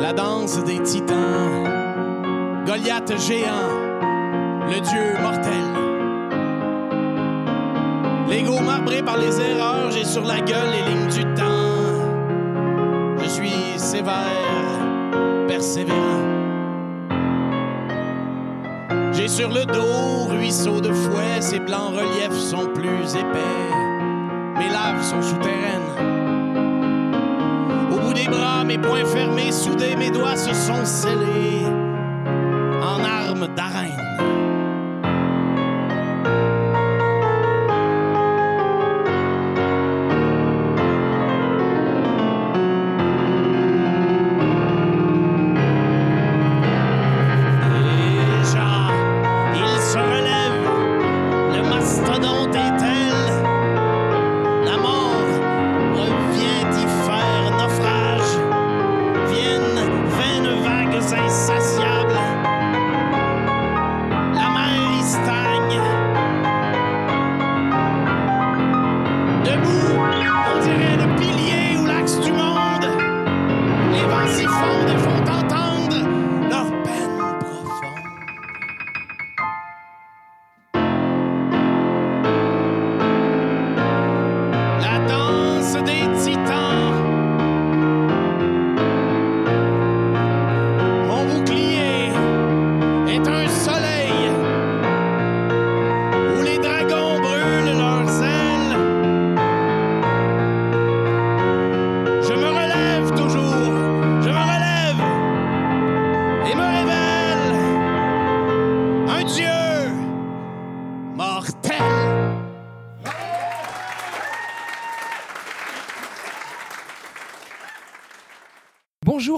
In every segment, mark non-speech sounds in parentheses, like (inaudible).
La danse des titans, Goliath géant, le dieu mortel. L'ego marbré par les erreurs, j'ai sur la gueule les lignes du temps. Je suis sévère, persévérant. J'ai sur le dos ruisseau de fouet, ses blancs reliefs sont plus épais. Mes laves sont souterraines. Des bras, mes poings fermés, soudés, mes doigts se sont scellés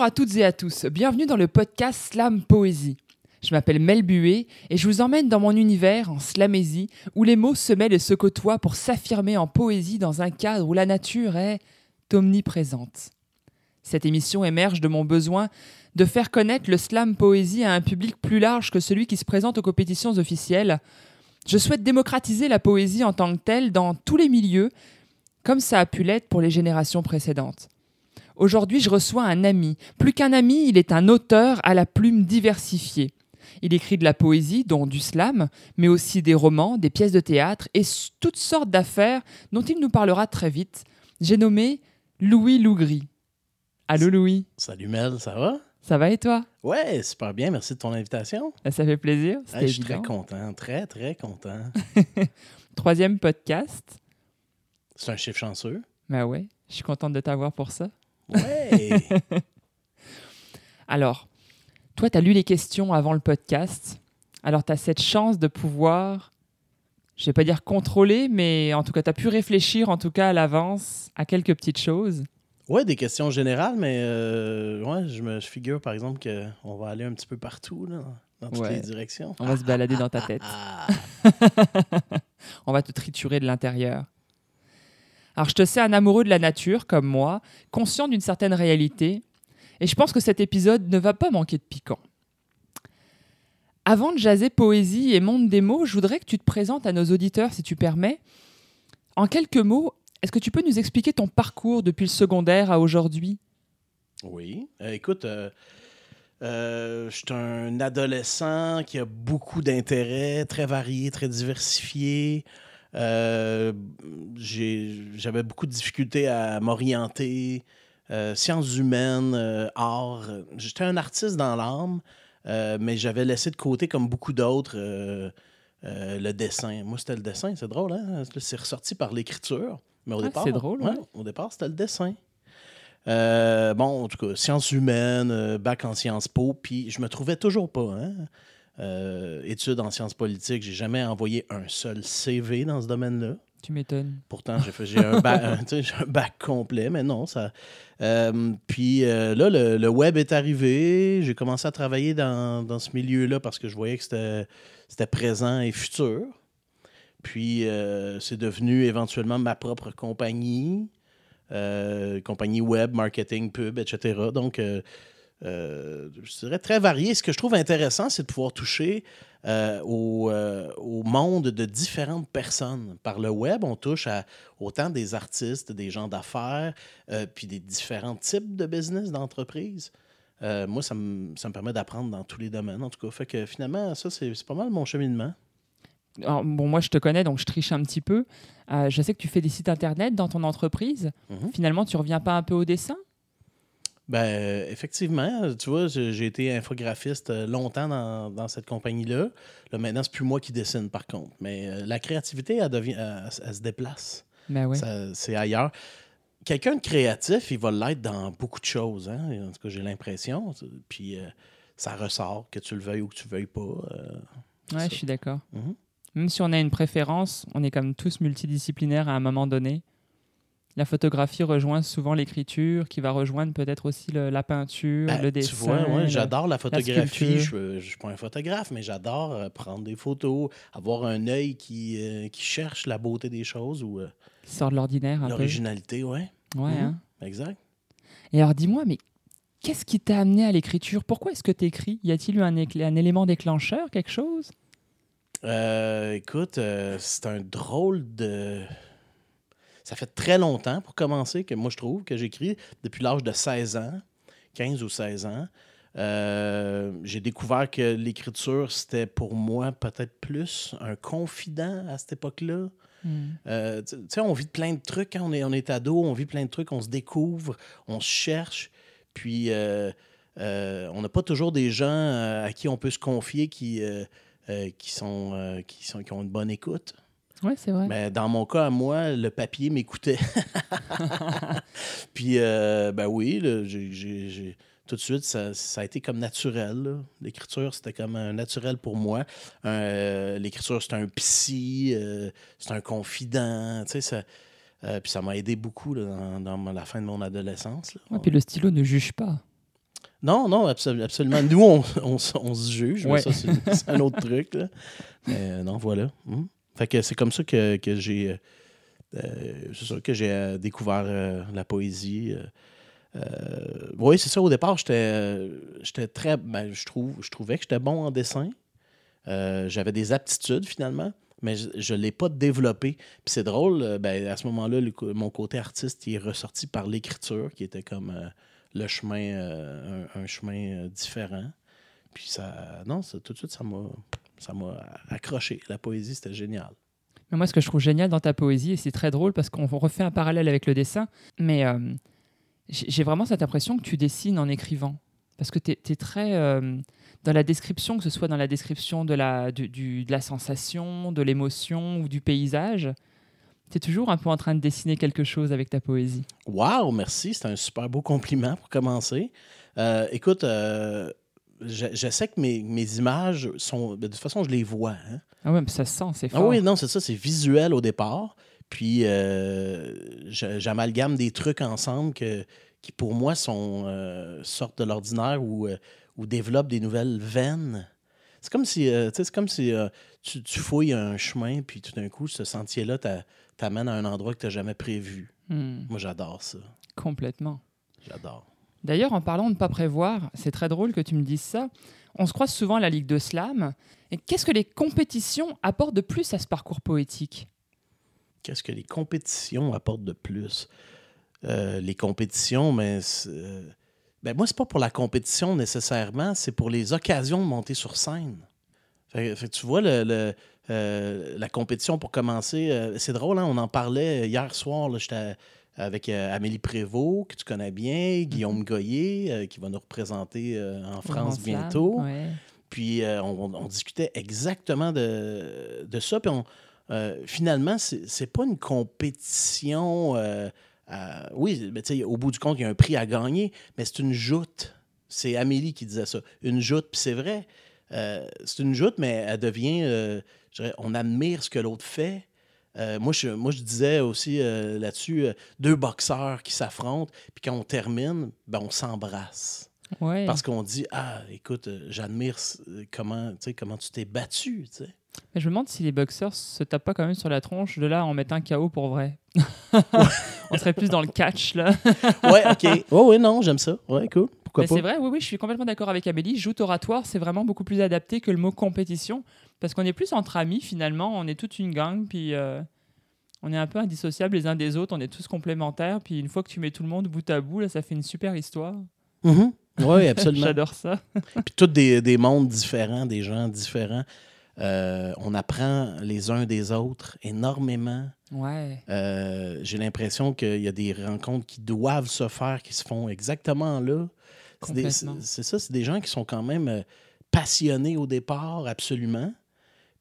à toutes et à tous, bienvenue dans le podcast Slam Poésie. Je m'appelle Mel Buet et je vous emmène dans mon univers en slamésie où les mots se mêlent et se côtoient pour s'affirmer en poésie dans un cadre où la nature est omniprésente. Cette émission émerge de mon besoin de faire connaître le slam poésie à un public plus large que celui qui se présente aux compétitions officielles. Je souhaite démocratiser la poésie en tant que telle dans tous les milieux, comme ça a pu l'être pour les générations précédentes. Aujourd'hui, je reçois un ami. Plus qu'un ami, il est un auteur à la plume diversifiée. Il écrit de la poésie, dont du slam, mais aussi des romans, des pièces de théâtre et toutes sortes d'affaires dont il nous parlera très vite. J'ai nommé Louis Lougry. Allô Louis, Salut Mel, ça va? ça va et toi? Ouais, super bien, merci de ton invitation. Ben, Ça fait plaisir, Hey, je suis très content, très, très content. (laughs) Troisième podcast. C'est un chiffre chanceux. Ben ouais, je suis contente de t'avoir pour ça. Ouais! (laughs) Alors, toi, tu as lu les questions avant le podcast. Alors, tu as cette chance de pouvoir, je vais pas dire contrôler, mais en tout cas, tu as pu réfléchir en tout cas à l'avance à quelques petites choses. ouais, des questions générales, mais euh, ouais, je me je figure par exemple qu'on va aller un petit peu partout, là, dans toutes Ouais. les directions. On va se balader dans ta tête. Ah, (laughs) (laughs) On va te triturer de l'intérieur. Alors, je te sais un amoureux de la nature, comme moi, conscient d'une certaine réalité, et je pense que cet épisode ne va pas manquer de piquant. Avant de jaser poésie et monde des mots, je voudrais que tu te présentes à nos auditeurs, si tu permets. En quelques mots, est-ce que tu peux nous expliquer ton parcours depuis le secondaire à aujourd'hui? Oui. Euh, écoute, euh, euh, un adolescent qui a beaucoup d'intérêts, très variés, très diversifiés. Euh, J'avais beaucoup de difficultés à m'orienter. Euh, sciences humaines, euh, art. J'étais un artiste dans l'âme, euh, mais j'avais laissé de côté, comme beaucoup d'autres, le dessin. Moi, c'était le dessin, c'est drôle, hein? C'est ressorti par l'écriture. Mais au Ah, départ, c'est drôle, ouais. au départ, c'était le dessin. Bon, en tout cas, sciences humaines, bac en sciences po, puis je me trouvais toujours pas. Hein? Euh, études en sciences politiques, j'ai jamais envoyé un seul CV dans ce domaine-là. Tu m'étonnes. Pourtant, j'ai un, bac- (laughs) un- bac complet, mais non, ça. Euh, puis euh, là, le, le web est arrivé. J'ai commencé à travailler dans, dans ce milieu-là parce que je voyais que c'était, présent et futur. Puis euh, c'est devenu éventuellement ma propre compagnie, compagnie web, marketing, pub, etc. Donc, euh, je dirais très varié. Ce que je trouve intéressant, c'est de pouvoir toucher euh, au, euh, au monde de différentes personnes. Par le web, on touche à autant des artistes, des gens d'affaires, puis des différents types de business, d'entreprises. moi, ça me, ça me permet d'apprendre dans tous les domaines, en tout cas. Fait que finalement, ça, c'est pas mal mon cheminement. Alors, bon, moi, je te connais, donc je triche un petit peu. Je sais que tu fais des sites internet dans ton entreprise. Mhm. Finalement, tu reviens pas un peu au dessin? Ben, euh, effectivement, tu vois, j'ai été infographiste euh, longtemps dans, dans cette compagnie-là. Là, maintenant, c'est plus moi qui dessine, par contre. Mais euh, la créativité, elle, devient, elle- elle se déplace. Ben. Ça- C'est ailleurs. Quelqu'un de créatif, il va l'être dans beaucoup de choses. Hein? En tout cas, j'ai l'impression. Puis euh, ça ressort, que tu le veuilles ou que tu le veuilles pas. euh, Ouais, ça. je suis d'accord. Mhm. Même si on a une préférence, on est comme tous multidisciplinaires à un moment donné. La photographie rejoint souvent l'écriture, qui va rejoindre peut-être aussi le- la peinture, Ben, le dessin. tu vois, ouais, j'adore la photographie. je ne suis pas un photographe, mais j'adore euh, prendre des photos, avoir un œil qui, euh, qui cherche la beauté des choses ou euh, qui sort de l'ordinaire l'originalité. Ouais, Ouais, Mhm. hein. exact. Et alors dis-moi, mais qu'est-ce qui t'a amené à l'écriture? Pourquoi est-ce que tu écris Y a-t-il eu un, élément déclencheur, quelque chose? Euh, écoute, euh, c'est un drôle de. Ça fait très longtemps, pour commencer, que moi je trouve que j'écris depuis l'âge de 16 ans, 15 ou 16 ans. Euh, j'ai découvert que l'écriture, c'était pour moi peut-être plus un confident à cette époque-là. Hmm. Euh, tu sais, on vit plein de trucs quand on est, on est ado, on vit plein de trucs, on se découvre, on se cherche. Puis, euh, on n'a pas toujours des gens à qui on peut se confier qui, qui, sont, qui, sont, qui ont une bonne écoute. Ouais, c'est vrai. Mais dans mon cas, à moi, le papier m'écoutait. (laughs) (laughs) Puis, euh, ben oui, là, j'ai- j'ai- j'ai- tout de suite, ça, ça a été comme naturel. là. L'écriture, c'était comme un naturel pour moi. Euh, L'écriture, c'est un psy, euh, c'est un confident. Tu sais, ça, puis ça m'a aidé beaucoup là, dans, dans la fin de mon adolescence. Ouais, puis le stylo ne juge pas. Non, non, absolu- absolument. Nous, on, on se juge, mais Ouais. ça, c'est c'est un autre truc. là. (laughs) Mais non, voilà. Hmm. Fait que c'est comme ça que, que j'ai euh, euh, que j'ai euh, découvert la poésie. oui, c'est ça. Au départ, j'étais très. ben, je, trouve, je trouvais que j'étais bon en dessin. J'avais des aptitudes finalement, mais je ne l'ai pas développé. Puis c'est drôle, ben, à ce moment-là, mon côté artiste il est ressorti par l'écriture, qui était comme le chemin, un, un chemin différent. Puis ça, non, ça, tout de suite, ça m'a, ça m'a accroché. La poésie, c'était génial. Mais moi, ce que je trouve génial dans ta poésie, et c'est très drôle parce qu'on refait un parallèle avec le dessin, mais euh, j'ai vraiment cette impression que tu dessines en écrivant. Parce que tu es, très. euh, dans la description, que ce soit dans la description de la, du- du- de la sensation, de l'émotion ou du paysage, tu es toujours un peu en train de dessiner quelque chose avec ta poésie. Wow, merci. C'est un super beau (laughs) compliment pour commencer. Euh, écoute, je, je sais que mes, mes images sont. De toute façon, je les vois. hein. Ah ouais, mais ça se sent, c'est Ah fort. oui, non, c'est ça, c'est visuel au départ. Puis euh, j'amalgame des trucs ensemble que, qui, pour moi, sont euh, sortent de l'ordinaire ou, euh, ou développent des nouvelles veines. C'est comme si, euh, c'est comme si tu, tu fouilles un chemin, puis tout d'un coup, ce sentier-là t'a- t'amène à un endroit que tu n'as jamais prévu. Hmm, Moi, j'adore ça. complètement. J'adore. D'ailleurs, en parlant de ne pas prévoir, c'est très drôle que tu me dises ça. On se croise souvent à la Ligue de Slam. Et qu'est-ce que les compétitions apportent de plus à ce parcours poétique? Qu'est-ce que les compétitions apportent de plus? Euh, les compétitions, mais euh, ben moi, pas pour la compétition nécessairement, c'est pour les occasions de monter sur scène. Tu vois, euh, la compétition, pour commencer, c'est drôle, hein, on en parlait hier soir, avec euh, Amélie Prévost, que tu connais bien, Guillaume Goyer, euh, qui va nous représenter euh, en France bientôt. Ouais. Puis on, on discutait exactement de, de ça. Puis on, finalement, c'est pas une compétition. à- oui, mais au bout du compte, il y a un prix à gagner, mais c'est une joute. C'est Amélie qui disait ça. Une joute, puis c'est vrai. Euh, c'est une joute, mais elle devient. euh, dirais, on admire ce que l'autre fait. Euh, moi, je, moi, je disais aussi euh, là-dessus, euh, deux boxeurs qui s'affrontent, puis quand on termine, ben, on s'embrasse. Ouais. Parce qu'on dit Ah, écoute, j'admire comment, comment tu t'es battu. tu sais. Mais je me demande si les boxeurs se tapent pas quand même sur la tronche de là en mettant un KO pour vrai. (laughs) On serait plus dans le catch là. (laughs) Ouais, ok. Oui, non, j'aime ça. Ouais, cool. Pourquoi Mais pas? c'est vrai, oui, oui, je suis complètement d'accord avec Amélie. Joute oratoire, c'est vraiment beaucoup plus adapté que le mot compétition. Parce qu'on est plus entre amis finalement, on est toute une gang, puis euh, on est un peu indissociables les uns des autres, on est tous complémentaires, puis une fois que tu mets tout le monde bout à bout, là, ça fait une super histoire. Mhm. Oui, absolument. (laughs) J'adore ça. (laughs) Puis tous des, des mondes différents, des gens différents. Euh, on apprend les uns des autres énormément. Ouais. Euh, J'ai l'impression qu'il y a des rencontres qui doivent se faire, qui se font exactement là. C'est ça, c'est des gens qui sont quand même passionnés au départ, absolument.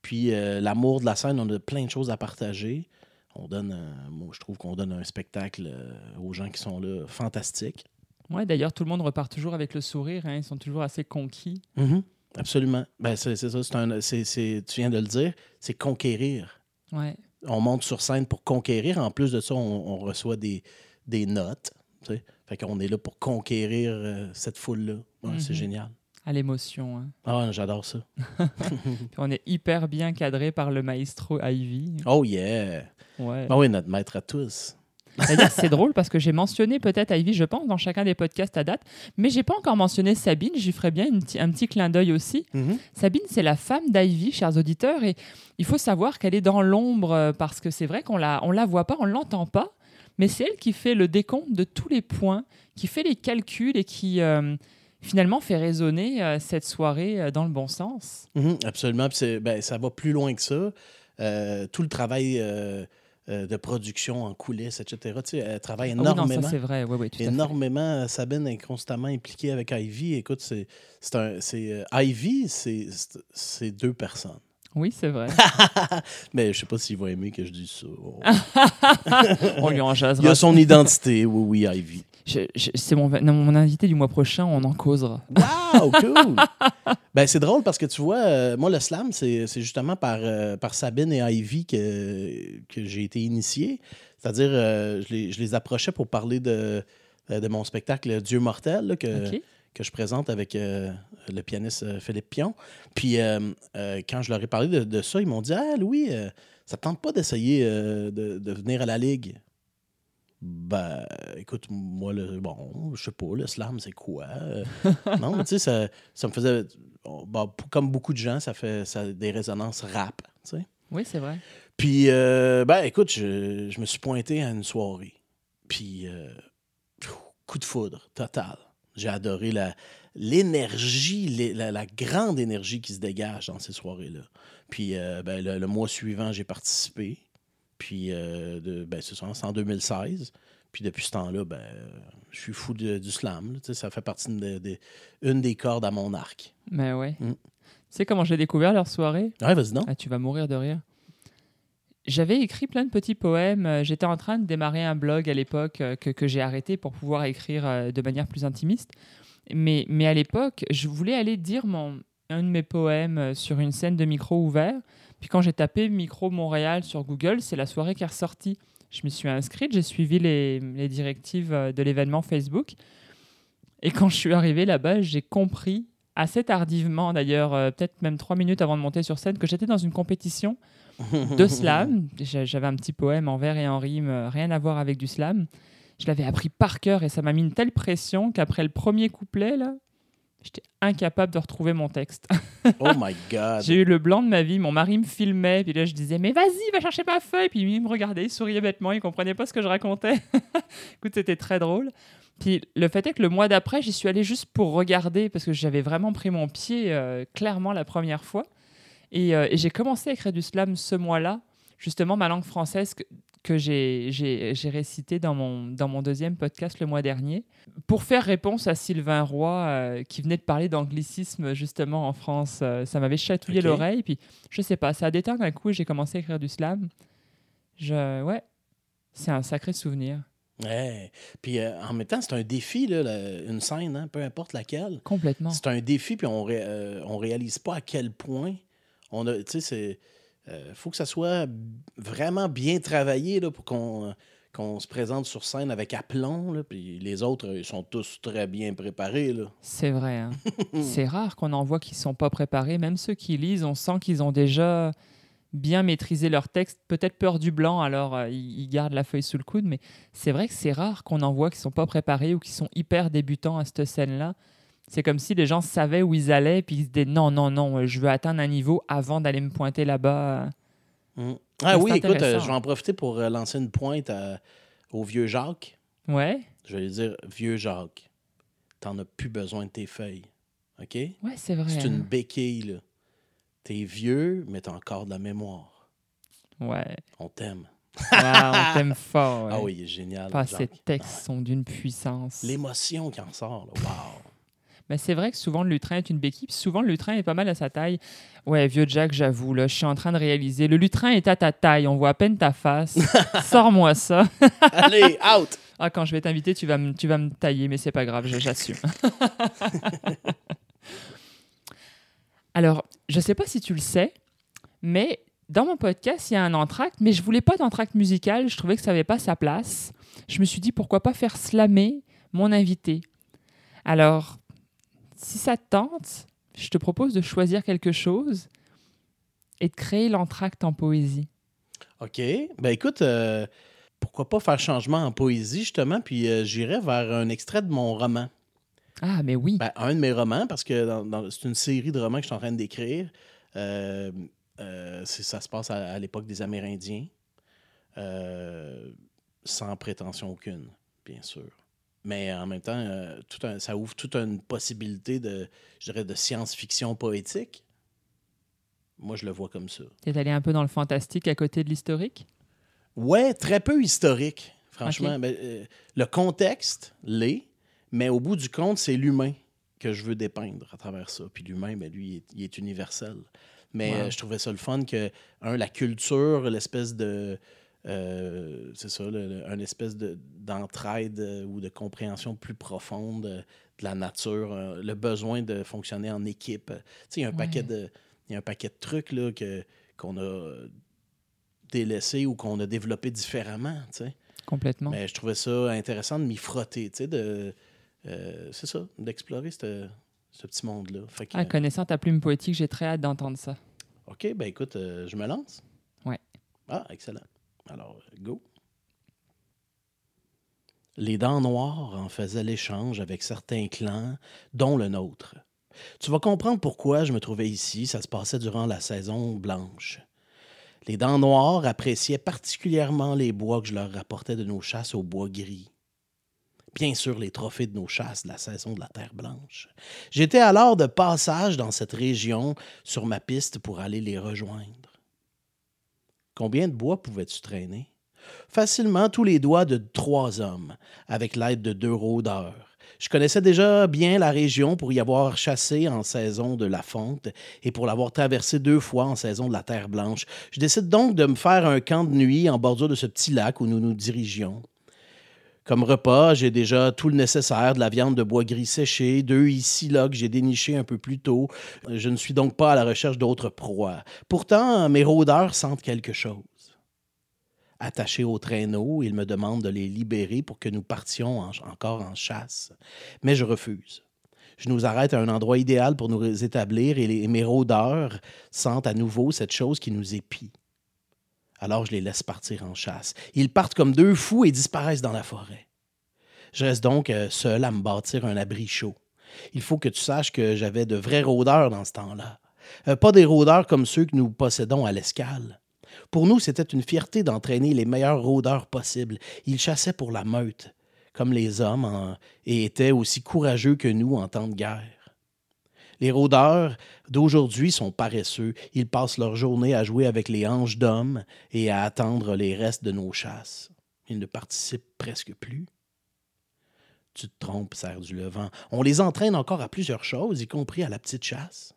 Puis euh, l'amour de la scène, on a plein de choses à partager. On donne, un- moi, je trouve qu'on donne un spectacle euh, aux gens qui sont là fantastique. Ouais, d'ailleurs, tout le monde repart toujours avec le sourire. hein, Ils sont toujours assez conquis. Mhm. Absolument. Ben, c'est ça, c'est un, tu viens de le dire, c'est conquérir. Ouais. On monte sur scène pour conquérir. En plus de ça, on, on reçoit des, des notes. tu sais. Fait qu'on est là pour conquérir euh, cette foule-là. Ouais, C'est Mhm. génial. À l'émotion. hein. Ah, j'adore ça. (laughs) Puis on est hyper bien cadré par le maestro Ivy. Oh yeah! Ouais. Ah oui, notre maître à tous. D'ailleurs, c'est (laughs) drôle parce que j'ai mentionné peut-être Ivy, je pense, dans chacun des podcasts à date, mais j'ai pas encore mentionné Sabine. J'y ferai bien une un petit clin d'œil aussi. Mhm. Sabine, c'est la femme d'Ivy, chers auditeurs, et il faut savoir qu'elle est dans l'ombre euh, parce que c'est vrai qu'on la, on la voit pas, on l'entend pas, mais c'est elle qui fait le décompte de tous les points, qui fait les calculs et qui euh, finalement fait résonner euh, cette soirée euh, dans le bon sens. Mhm, absolument. Ben, ça va plus loin que ça. Euh, tout le travail de production en coulisses, etc. Tu sais, elle travaille Ah oui, énormément. c'est vrai, ouais, ouais, tout à fait. énormément. Sabine est constamment impliquée avec Ivy. Écoute, c'est, Ivy, c'est, deux personnes. Oui, c'est vrai. (laughs) Mais je sais pas s'il va aimer que je dise ça. (laughs) on lui en Il jasera. a son identité, oui, oui, Ivy. C'est mon, mon invité du mois prochain, on en causera. Wow, cool! (laughs) ben, c'est drôle parce que tu vois, euh, moi, le slam, c'est, justement par, euh, par Sabine et Ivy que, que j'ai été initié. C'est-à-dire, euh, je, les, je les approchais pour parler de, de mon spectacle Dieu mortel, là, que, que je présente avec le pianiste Philippe Pion. Puis quand je leur ai parlé de, de ça, ils m'ont dit Ah, Louis, ça ne tente pas d'essayer de, de venir à la Ligue Ben, écoute, moi, le, bon, je sais pas, le slam, c'est quoi? Euh, (laughs) Non, mais tu sais, ça, ça me faisait. oh, bon, p- comme beaucoup de gens, ça fait ça, a des résonances rap, tu sais. Oui, c'est vrai. Puis, euh, ben, écoute, je, je me suis pointé à une soirée. Puis, euh, coup de foudre, total. J'ai adoré la, l'énergie, l'é- la, la grande énergie qui se dégage dans ces soirées-là. Puis, ben, le, le mois suivant, j'ai participé. Puis, euh, de, ben, c'est ça, c'est en 2016. Puis, depuis ce temps-là, ben, je suis fou de- du slam. là. Tu sais, ça fait partie de, de- une des cordes à mon arc. Mais ouais. Mm. Tu sais comment j'ai découvert leur soirée? Ouais, vas-y donc. Ah, tu vas mourir de rire. J'avais écrit plein de petits poèmes. Euh, J'étais en train de démarrer un blog à l'époque euh, que, que j'ai arrêté pour pouvoir écrire euh, de manière plus intimiste. Mais, mais à l'époque, je voulais aller dire mon, un de mes poèmes euh, sur une scène de micro ouvert. Puis quand j'ai tapé Micro Montréal sur Google, c'est la soirée qui est ressortie. Je me suis inscrite, j'ai suivi les, les directives euh, de l'événement Facebook. Et quand je suis arrivé là-bas, j'ai compris, assez tardivement d'ailleurs, euh, peut-être même trois minutes avant de monter sur scène, que j'étais dans une compétition de (laughs) slam. J'a- J'avais un petit poème en vers et en rime, euh, rien à voir avec du slam. Je l'avais appris par cœur et ça m'a mis une telle pression qu'après le premier couplet, là, j'étais incapable de retrouver mon texte. (laughs) Oh my God. J'ai eu le blanc de ma vie. Mon mari me filmait, puis là je disais mais vas-y, va chercher ma feuille. Puis il me regardait, il souriait bêtement, il comprenait pas ce que je racontais. (laughs) Écoute, c'était très drôle. Puis le fait est que le mois d'après, j'y suis allé juste pour regarder parce que j'avais vraiment pris mon pied euh, clairement la première fois. Et, euh, et j'ai commencé à écrire du slam ce mois-là, justement ma langue française que, j'ai récité dans mon, dans mon deuxième podcast le mois dernier, pour faire réponse à Sylvain Roy euh, qui venait de parler d'anglicisme justement en France. Euh, ça m'avait chatouillé l'oreille, puis je sais pas, ça a déteint d'un coup et j'ai commencé à écrire du slam. Je, ouais, c'est un sacré souvenir, Ouais. Puis euh, en même temps, c'est un défi, là, la- une scène, hein, peu importe laquelle. complètement. C'est un défi, puis on, ré- euh, on réalise pas à quel point on a. Tu sais, c'est. Euh, faut que ça soit vraiment bien travaillé là, pour qu'on qu'on se présente sur scène avec aplomb. Là, puis les autres, ils sont tous très bien préparés. C'est vrai. hein. (laughs) c'est rare qu'on en voit qui sont pas préparés. Même ceux qui lisent, on sent qu'ils ont déjà bien maîtrisé leur texte. Peut-être peur du blanc, alors euh, ils ils gardent la feuille sous le coude. Mais c'est vrai que c'est rare qu'on en voit qui sont pas préparés ou qui sont hyper débutants à cette scène-là. C'est comme si les gens savaient où ils allaient, puis ils se disaient non, non, non, je veux atteindre un niveau avant d'aller me pointer là-bas. Mm. Ah oui, écoute, euh, je vais en profiter pour euh, lancer une pointe à- au vieux Jacques. Ouais, Je vais lui dire, vieux Jacques, t'en as plus besoin de tes feuilles. OK? Ouais, c'est vrai. C'est une hein. béquille, là. T'es vieux, mais t'as encore de la mémoire. Ouais. On t'aime. On t'aime (laughs) fort. Ah oui, il est génial. Pas, ces textes sont d'une puissance. L'émotion qui en sort, là. Wow! Mais c'est vrai que souvent le lutrin est une béquille, puis souvent le lutrin est pas mal à sa taille. Ouais, vieux Jack, j'avoue, là, je suis en train de réaliser. Le lutrin est à ta taille, on voit à peine ta face. (laughs) Sors-moi ça. (laughs) Allez, out! Ah, quand je vais t'inviter, tu vas me, tu vas me tailler, mais c'est pas grave, j'assume. (laughs) Alors, je sais pas si tu le sais, mais dans mon podcast, il y a un entracte, mais je voulais pas d'entracte musical, je trouvais que ça n'avait pas sa place. Je me suis dit pourquoi pas faire slammer mon invité? Alors, si ça te tente, je te propose de choisir quelque chose et de créer l'entracte en poésie. OK. Ben écoute, euh, pourquoi pas faire changement en poésie, justement, puis euh, j'irai vers un extrait de mon roman. Ah, mais oui. Ben, un de mes romans, parce que dans- dans- c'est une série de romans que je suis en train d'écrire. Euh, ça se passe à, à l'époque des Amérindiens, sans prétention aucune, bien sûr. Mais en même temps, euh, tout un- ça ouvre toute une possibilité de, je dirais, de science-fiction poétique. Moi, je le vois comme ça. T'es allé un peu dans le fantastique à côté de l'historique? Ouais, très peu historique, franchement. Ben, euh, le contexte l'est, mais au bout du compte, c'est l'humain que je veux dépeindre à travers ça. Puis l'humain, ben, lui, il est, il est universel. Mais Wow. euh, je trouvais ça le fun que, un, la culture, l'espèce de. Euh, c'est ça, le- le- une espèce de- d'entraide euh, ou de compréhension plus profonde euh, de la nature, le besoin de fonctionner en équipe. Il y a un Ouais. paquet de. Il y a un paquet de trucs là, que, qu'on a délaissés ou qu'on a développés différemment. Complètement. Mais je trouvais ça intéressant de m'y frotter, de. euh, c'est ça, d'explorer ce petit monde-là. Ah, connaissant ta plume poétique, j'ai très hâte d'entendre ça. OK, ben écoute, euh, je me lance. Ouais. Ah, excellent. Alors, euh, go. Les Dents Noires en faisaient l'échange avec certains clans, dont le nôtre. Tu vas comprendre pourquoi je me trouvais ici. Ça se passait durant la saison blanche. Les Dents Noires appréciaient particulièrement les bois que je leur rapportais de nos chasses au bois gris. Bien sûr, les trophées de nos chasses de la saison de la Terre Blanche. J'étais alors de passage dans cette région sur ma piste pour aller les rejoindre. Combien de bois pouvais-tu traîner? Facilement tous les doigts de trois hommes, avec l'aide de deux rôdeurs. Je connaissais déjà bien la région pour y avoir chassé en saison de la fonte et pour l'avoir traversé deux fois en saison de la Terre Blanche. Je décide donc de me faire un camp de nuit en bordure de ce petit lac où nous nous dirigions. Comme repas, j'ai déjà tout le nécessaire, de la viande de bois gris séché, deux ici là que j'ai déniché un peu plus tôt. Je ne suis donc pas à la recherche d'autres proies. Pourtant, mes rôdeurs sentent quelque chose. Attachés au traîneau, ils me demandent de les libérer pour que nous partions en- encore en chasse. Mais je refuse. Je nous arrête à un endroit idéal pour nous établir et les- mes rôdeurs sentent à nouveau cette chose qui nous épie. Alors je les laisse partir en chasse. Ils partent comme deux fous et disparaissent dans la forêt. Je reste donc euh, seul à me bâtir un abri chaud. Il faut que tu saches que j'avais de vrais rôdeurs dans ce temps-là. Euh, pas des rôdeurs comme ceux que nous possédons à l'escale. Pour nous, c'était une fierté d'entraîner les meilleurs rôdeurs possibles. Ils chassaient pour la meute, comme les hommes, et étaient aussi courageux que nous en temps de guerre. Les rôdeurs d'aujourd'hui sont paresseux. Ils passent leur journée à jouer avec les hanches d'hommes et à attendre les restes de nos chasses. Ils ne participent presque plus. Tu te trompes, serre du levant. On les entraîne encore à plusieurs choses, y compris à la petite chasse.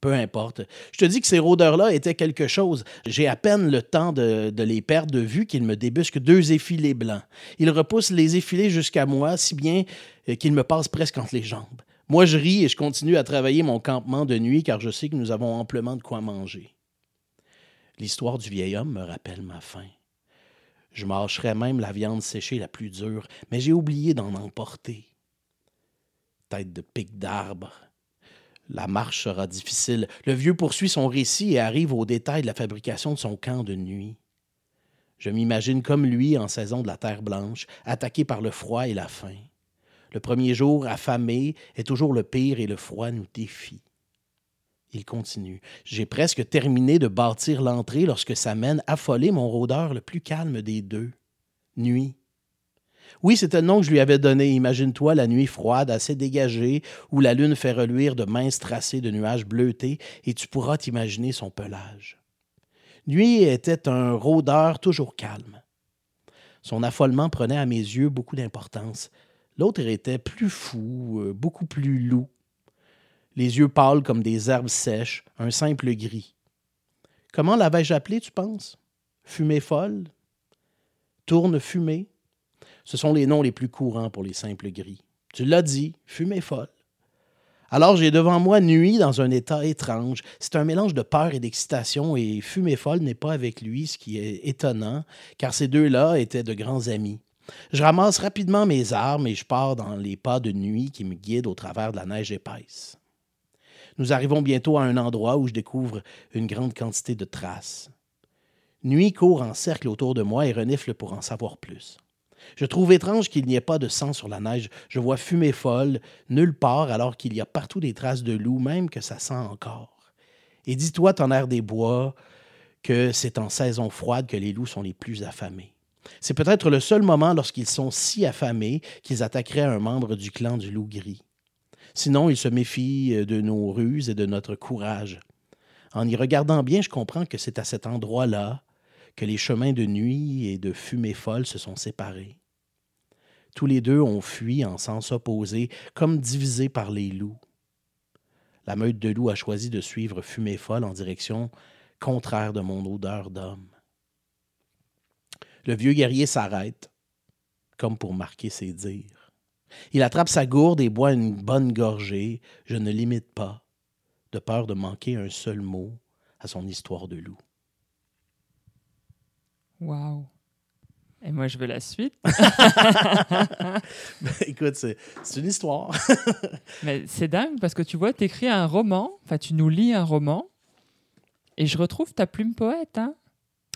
Peu importe. Je te dis que ces rôdeurs-là étaient quelque chose. J'ai à peine le temps de, de les perdre de vue qu'ils me débusquent deux effilés blancs. Ils repoussent les effilés jusqu'à moi, si bien euh, qu'ils me passent presque entre les jambes. Moi, je ris et je continue à travailler mon campement de nuit car je sais que nous avons amplement de quoi manger. L'histoire du vieil homme me rappelle ma faim. Je mâcherais même la viande séchée la plus dure, mais j'ai oublié d'en emporter. Tête de pic d'arbre. La marche sera difficile. Le vieux poursuit son récit et arrive au détail de la fabrication de son camp de nuit. Je m'imagine comme lui en saison de la terre blanche, attaqué par le froid et la faim. Le premier jour, affamé, est toujours le pire et le froid nous défie. Il continue. J'ai presque terminé de bâtir l'entrée lorsque s'amène affolé mon rôdeur le plus calme des deux. Nuit. Oui, c'était le nom que je lui avais donné. Imagine-toi la nuit froide, assez dégagée, où la lune fait reluire de minces tracés de nuages bleutés, et tu pourras t'imaginer son pelage. Nuit était un rôdeur toujours calme. Son affolement prenait à mes yeux beaucoup d'importance. L'autre était plus fou, euh, beaucoup plus loup. Les yeux pâles comme des herbes sèches, un simple gris. Comment l'avais-je appelé, tu penses? Fumée folle? Tourne fumée? Ce sont les noms les plus courants pour les simples gris. Tu l'as dit, fumée folle. Alors j'ai devant moi Nuit dans un état étrange. C'est un mélange de peur et d'excitation et Fumée folle n'est pas avec lui, ce qui est étonnant, car ces deux-là étaient de grands amis. Je ramasse rapidement mes armes et je pars dans les pas de nuit qui me guident au travers de la neige épaisse. Nous arrivons bientôt à un endroit où je découvre une grande quantité de traces. Nuit court en cercle autour de moi et renifle pour en savoir plus. Je trouve étrange qu'il n'y ait pas de sang sur la neige. Je vois fumée folle nulle part alors qu'il y a partout des traces de loup, même que ça sent encore. Et dis-toi, tonnerre des bois, que c'est en saison froide que les loups sont les plus affamés. C'est peut-être le seul moment lorsqu'ils sont si affamés qu'ils attaqueraient un membre du clan du loup gris. Sinon, ils se méfient de nos ruses et de notre courage. En y regardant bien, je comprends que c'est à cet endroit-là que les chemins de nuit et de fumée folle se sont séparés. Tous les deux ont fui en sens opposé, comme divisés par les loups. La meute de loups a choisi de suivre fumée folle en direction contraire de mon odeur d'homme. Le vieux guerrier s'arrête, comme pour marquer ses dires. Il attrape sa gourde et boit une bonne gorgée. Je ne l'imite pas, de peur de manquer un seul mot à son histoire de loup. Waouh. Et moi, je veux la suite. (laughs) Ben, écoute, c'est c'est une histoire. (laughs) Mais c'est dingue parce que tu vois, tu écris un roman, enfin, tu nous lis un roman, et je retrouve ta plume poète. Hein?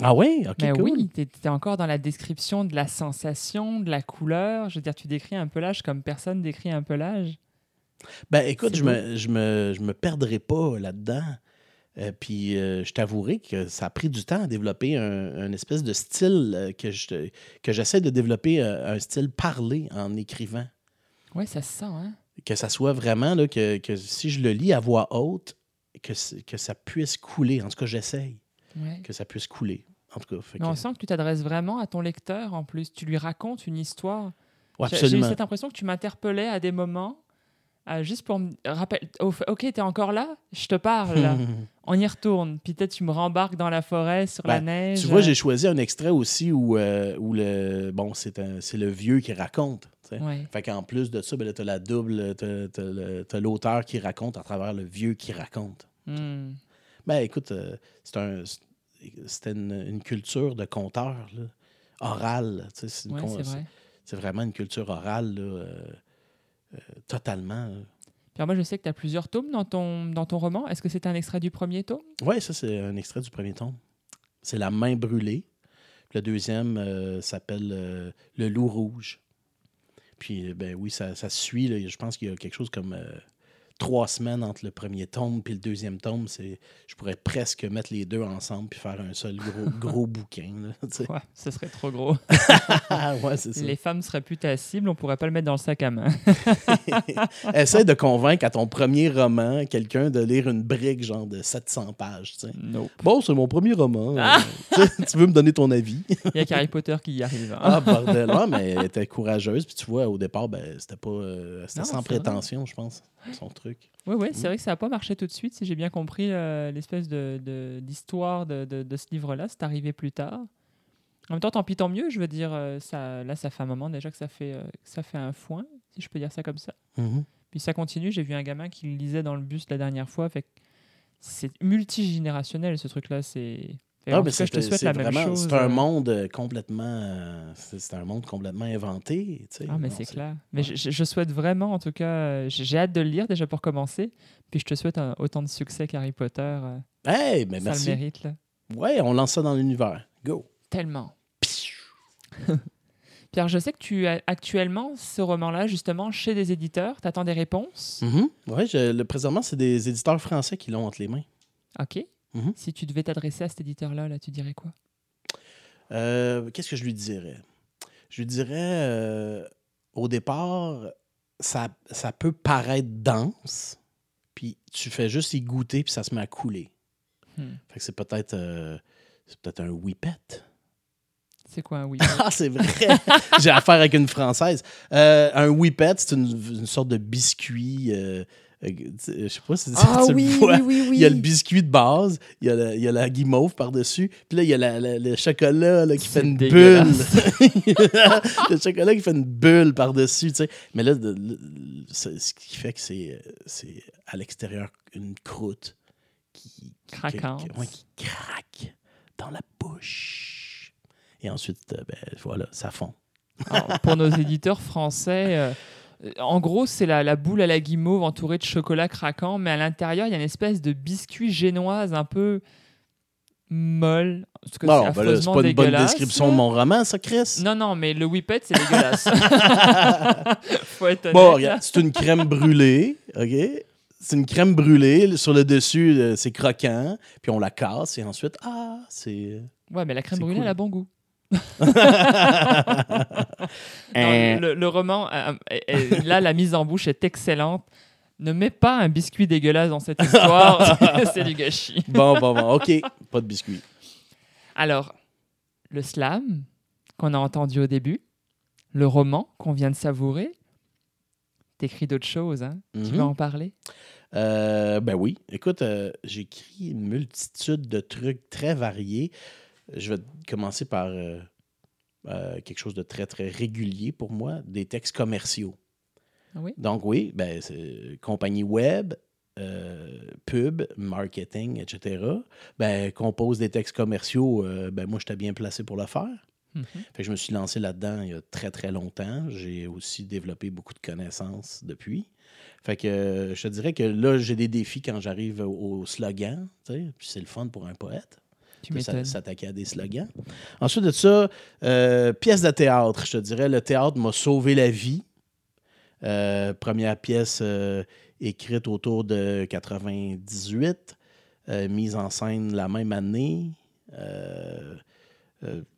Ah oui? OK, Mais cool. oui, tu es, encore dans la description de la sensation, de la couleur. Je veux dire, tu décris un pelage comme personne décrit un pelage. Ben écoute, je me, je, me, je me perdrai pas là-dedans. Euh, puis euh, je t'avouerai que ça a pris du temps à développer un, un espèce de style euh, que je que j'essaie de développer un style parlé en écrivant. Ouais, ça se sent, hein? Que ça soit vraiment là, que, que si je le lis à voix haute, que, que ça puisse couler. En tout cas, j'essaye Ouais. que ça puisse couler. En tout cas, Mais on que- sent que tu t'adresses vraiment à ton lecteur en plus. Tu lui racontes une histoire. Ouais, J'ai- J'ai eu cette impression que tu m'interpellais à des moments, euh, juste pour me rappeler. ok, t'es encore là? Je te parle. (laughs) On y retourne. Puis peut-être tu me rembarques dans la forêt, sur la Ben, neige. Tu vois, j'ai choisi un extrait aussi où, euh, où le bon, c'est le vieux qui raconte. tu. Ouais. Fait qu'en plus de ça, ben, tu as la double, t'as l'auteur qui raconte à travers le vieux qui raconte. Hmm. Ben écoute, euh, c'est un c'était une, une culture de conteur, là, orale. C'est Ouais, vrai. vraiment une culture orale, là, euh, euh, totalement. Puis alors moi, je sais que tu as plusieurs tomes dans ton, dans ton roman. Est-ce que c'est un extrait du premier tome? Oui, ça, c'est un extrait du premier tome. C'est La main brûlée. Puis le deuxième euh, s'appelle Le loup rouge. Puis, ben oui, ça, ça suit. là. Je pense qu'il y a quelque chose comme trois semaines entre le premier tome puis le deuxième tome. C'est, je pourrais presque mettre les deux ensemble puis faire un seul gros, (laughs) gros bouquin. là. Ouais, ce serait trop gros. Ah, (laughs) ouais, c'est ça. Les femmes seraient plus ta cible, on pourrait pas le mettre dans le sac à main. (laughs) Essaie de convaincre à ton premier roman quelqu'un de lire une brique genre de 700 pages. Nope. Bon, c'est mon premier roman. euh, tu- tu veux me donner ton avis? Il y a qu'Harry Potter qui y arrive. hein. Ah, bordel. Mais elle était courageuse. Puis tu vois, au départ, ben, c'était pas. euh, c'était sans prétention, je pense, son truc. Oui, oui, c'est vrai que ça n'a pas marché tout de suite, si j'ai bien compris euh, l'espèce de, de- d'histoire de, de- de ce livre-là. C'est arrivé plus tard. En même temps, tant pis, tant mieux. Je veux dire, euh, ça, là, ça fait un moment déjà que ça fait, euh, que ça fait un foin, si je peux dire ça comme ça. Mhm. Puis ça continue. J'ai vu un gamin qui le lisait dans le bus la dernière fois. Fait c'est multigénérationnel, ce truc-là. C'est... Ah, mais cas, je te c'est- souhaite la même chose. C'est un euh, monde euh, complètement. euh, C'est un monde complètement inventé. tu sais. Ah, mais c'est clair. Mais je, je- je souhaite vraiment, en tout cas, j'ai hâte de le lire déjà pour commencer. Puis je te souhaite un- autant de succès qu'Harry Potter. Hey, mais ça merci. le mérite, là. Ouais, on lance ça dans l'univers. Go. Tellement. (laughs) Pierre, je sais que tu as actuellement ce roman-là, justement, chez des éditeurs. Tu attends des réponses? Ouais, je- le, présentement, c'est des éditeurs français qui l'ont entre les mains. OK. Mhm. Si tu devais t'adresser à cet éditeur-là, là, tu dirais quoi? Euh, Qu'est-ce que je lui dirais? je dirais, euh, au départ, ça, ça peut paraître dense, puis tu fais juste y goûter, puis ça se met à couler. Hmm. Fait que c'est peut-être euh, c'est peut-être un whippet. C'est quoi un (laughs) oui Ah, c'est vrai! J'ai affaire avec une Française. Un whippet, c'est une, une sorte de biscuit. Euh, je sais pas si Ah (laughs) tu oui, vois. oui, oui, oui. Il y a le biscuit de base, il y a, le- il y a la guimauve par-dessus, puis là, il y a la- la- le chocolat là, qui fait une bulle. (laughs) le chocolat qui fait une bulle par-dessus, tu sais. Mais là, le- ce qui fait que c'est c'est à l'extérieur une croûte qui, qui- Craquante. qui- ouais, qui craque dans la bouche. Et ensuite, euh, ben, voilà, ça fond. Alors, pour nos éditeurs français, euh, en gros, c'est la, la boule à la guimauve entourée de chocolat craquant, mais à l'intérieur, il y a une espèce de biscuit génoise un peu molle. Parce que Bon, c'est ben affreusement pas une bonne description de mon roman, ça, Chris? Non, non, mais le whippet, c'est dégueulasse. (laughs) Faut être honnête. Bon, regarde, c'est une crème brûlée, OK? C'est une crème brûlée. Sur le dessus, euh, c'est croquant. Puis on la casse et ensuite, ah, c'est... Ouais, mais la crème brûlée, cool. elle a bon goût. Euh, Non, le, le roman, euh, euh, là, la mise en bouche est excellente. Ne mets pas un biscuit dégueulasse dans cette histoire, (laughs) c'est du gâchis. Bon, bon, bon, OK. Pas de biscuit. Alors, le slam qu'on a entendu au début, le roman qu'on vient de savourer, t'écris d'autres choses, hein Tu Mhm. vas en parler? Euh, ben oui. Écoute, euh, j'écris une multitude de trucs très variés. Je vais commencer par euh, euh, quelque chose de très, très régulier pour moi, des textes commerciaux. Ah oui? Donc oui, ben, c'est compagnie web, euh, pub, marketing, etc. Ben, compose des textes commerciaux, ben, moi, j'étais bien placé pour le faire. Mhm. Fait que je me suis lancé là-dedans il y a très, très longtemps. J'ai aussi développé beaucoup de connaissances depuis. Fait que je te dirais que là, j'ai des défis quand j'arrive au, au slogan. c'est le fun pour un poète. Tu. S'attaquer à des slogans. Ensuite de ça, euh, pièce de théâtre. Je te dirais, le théâtre m'a sauvé la vie. Euh, première pièce euh, écrite autour de 98, euh, mise en scène la même année.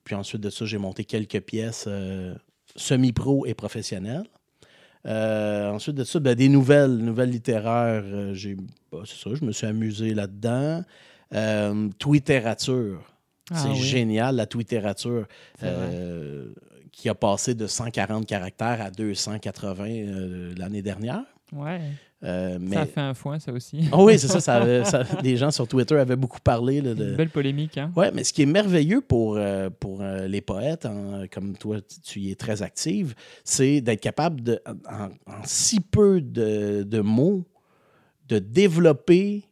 Puis ensuite de ça, j'ai monté quelques pièces semi-pro et professionnelles. Euh, ensuite de ça, ben, des nouvelles, nouvelles littéraires. euh, j'ai, bah, c'est ça, je me suis amusé là-dedans. Euh, Twitterature. Ah c'est oui, génial, la Twitterature, euh, qui a passé de 140 caractères à 280 euh, l'année dernière. Ouais, Euh, mais... ça a fait un foin, ça aussi. Ah oui, c'est ça, ça, avait- (laughs) ça- Les gens sur Twitter avaient beaucoup parlé. là, de... Une belle polémique, hein Ouais, mais ce qui est merveilleux pour, euh, pour euh, les poètes, en- comme toi, tu- tu y es très active, c'est d'être capable, de, en, en si peu de, de mots, de développer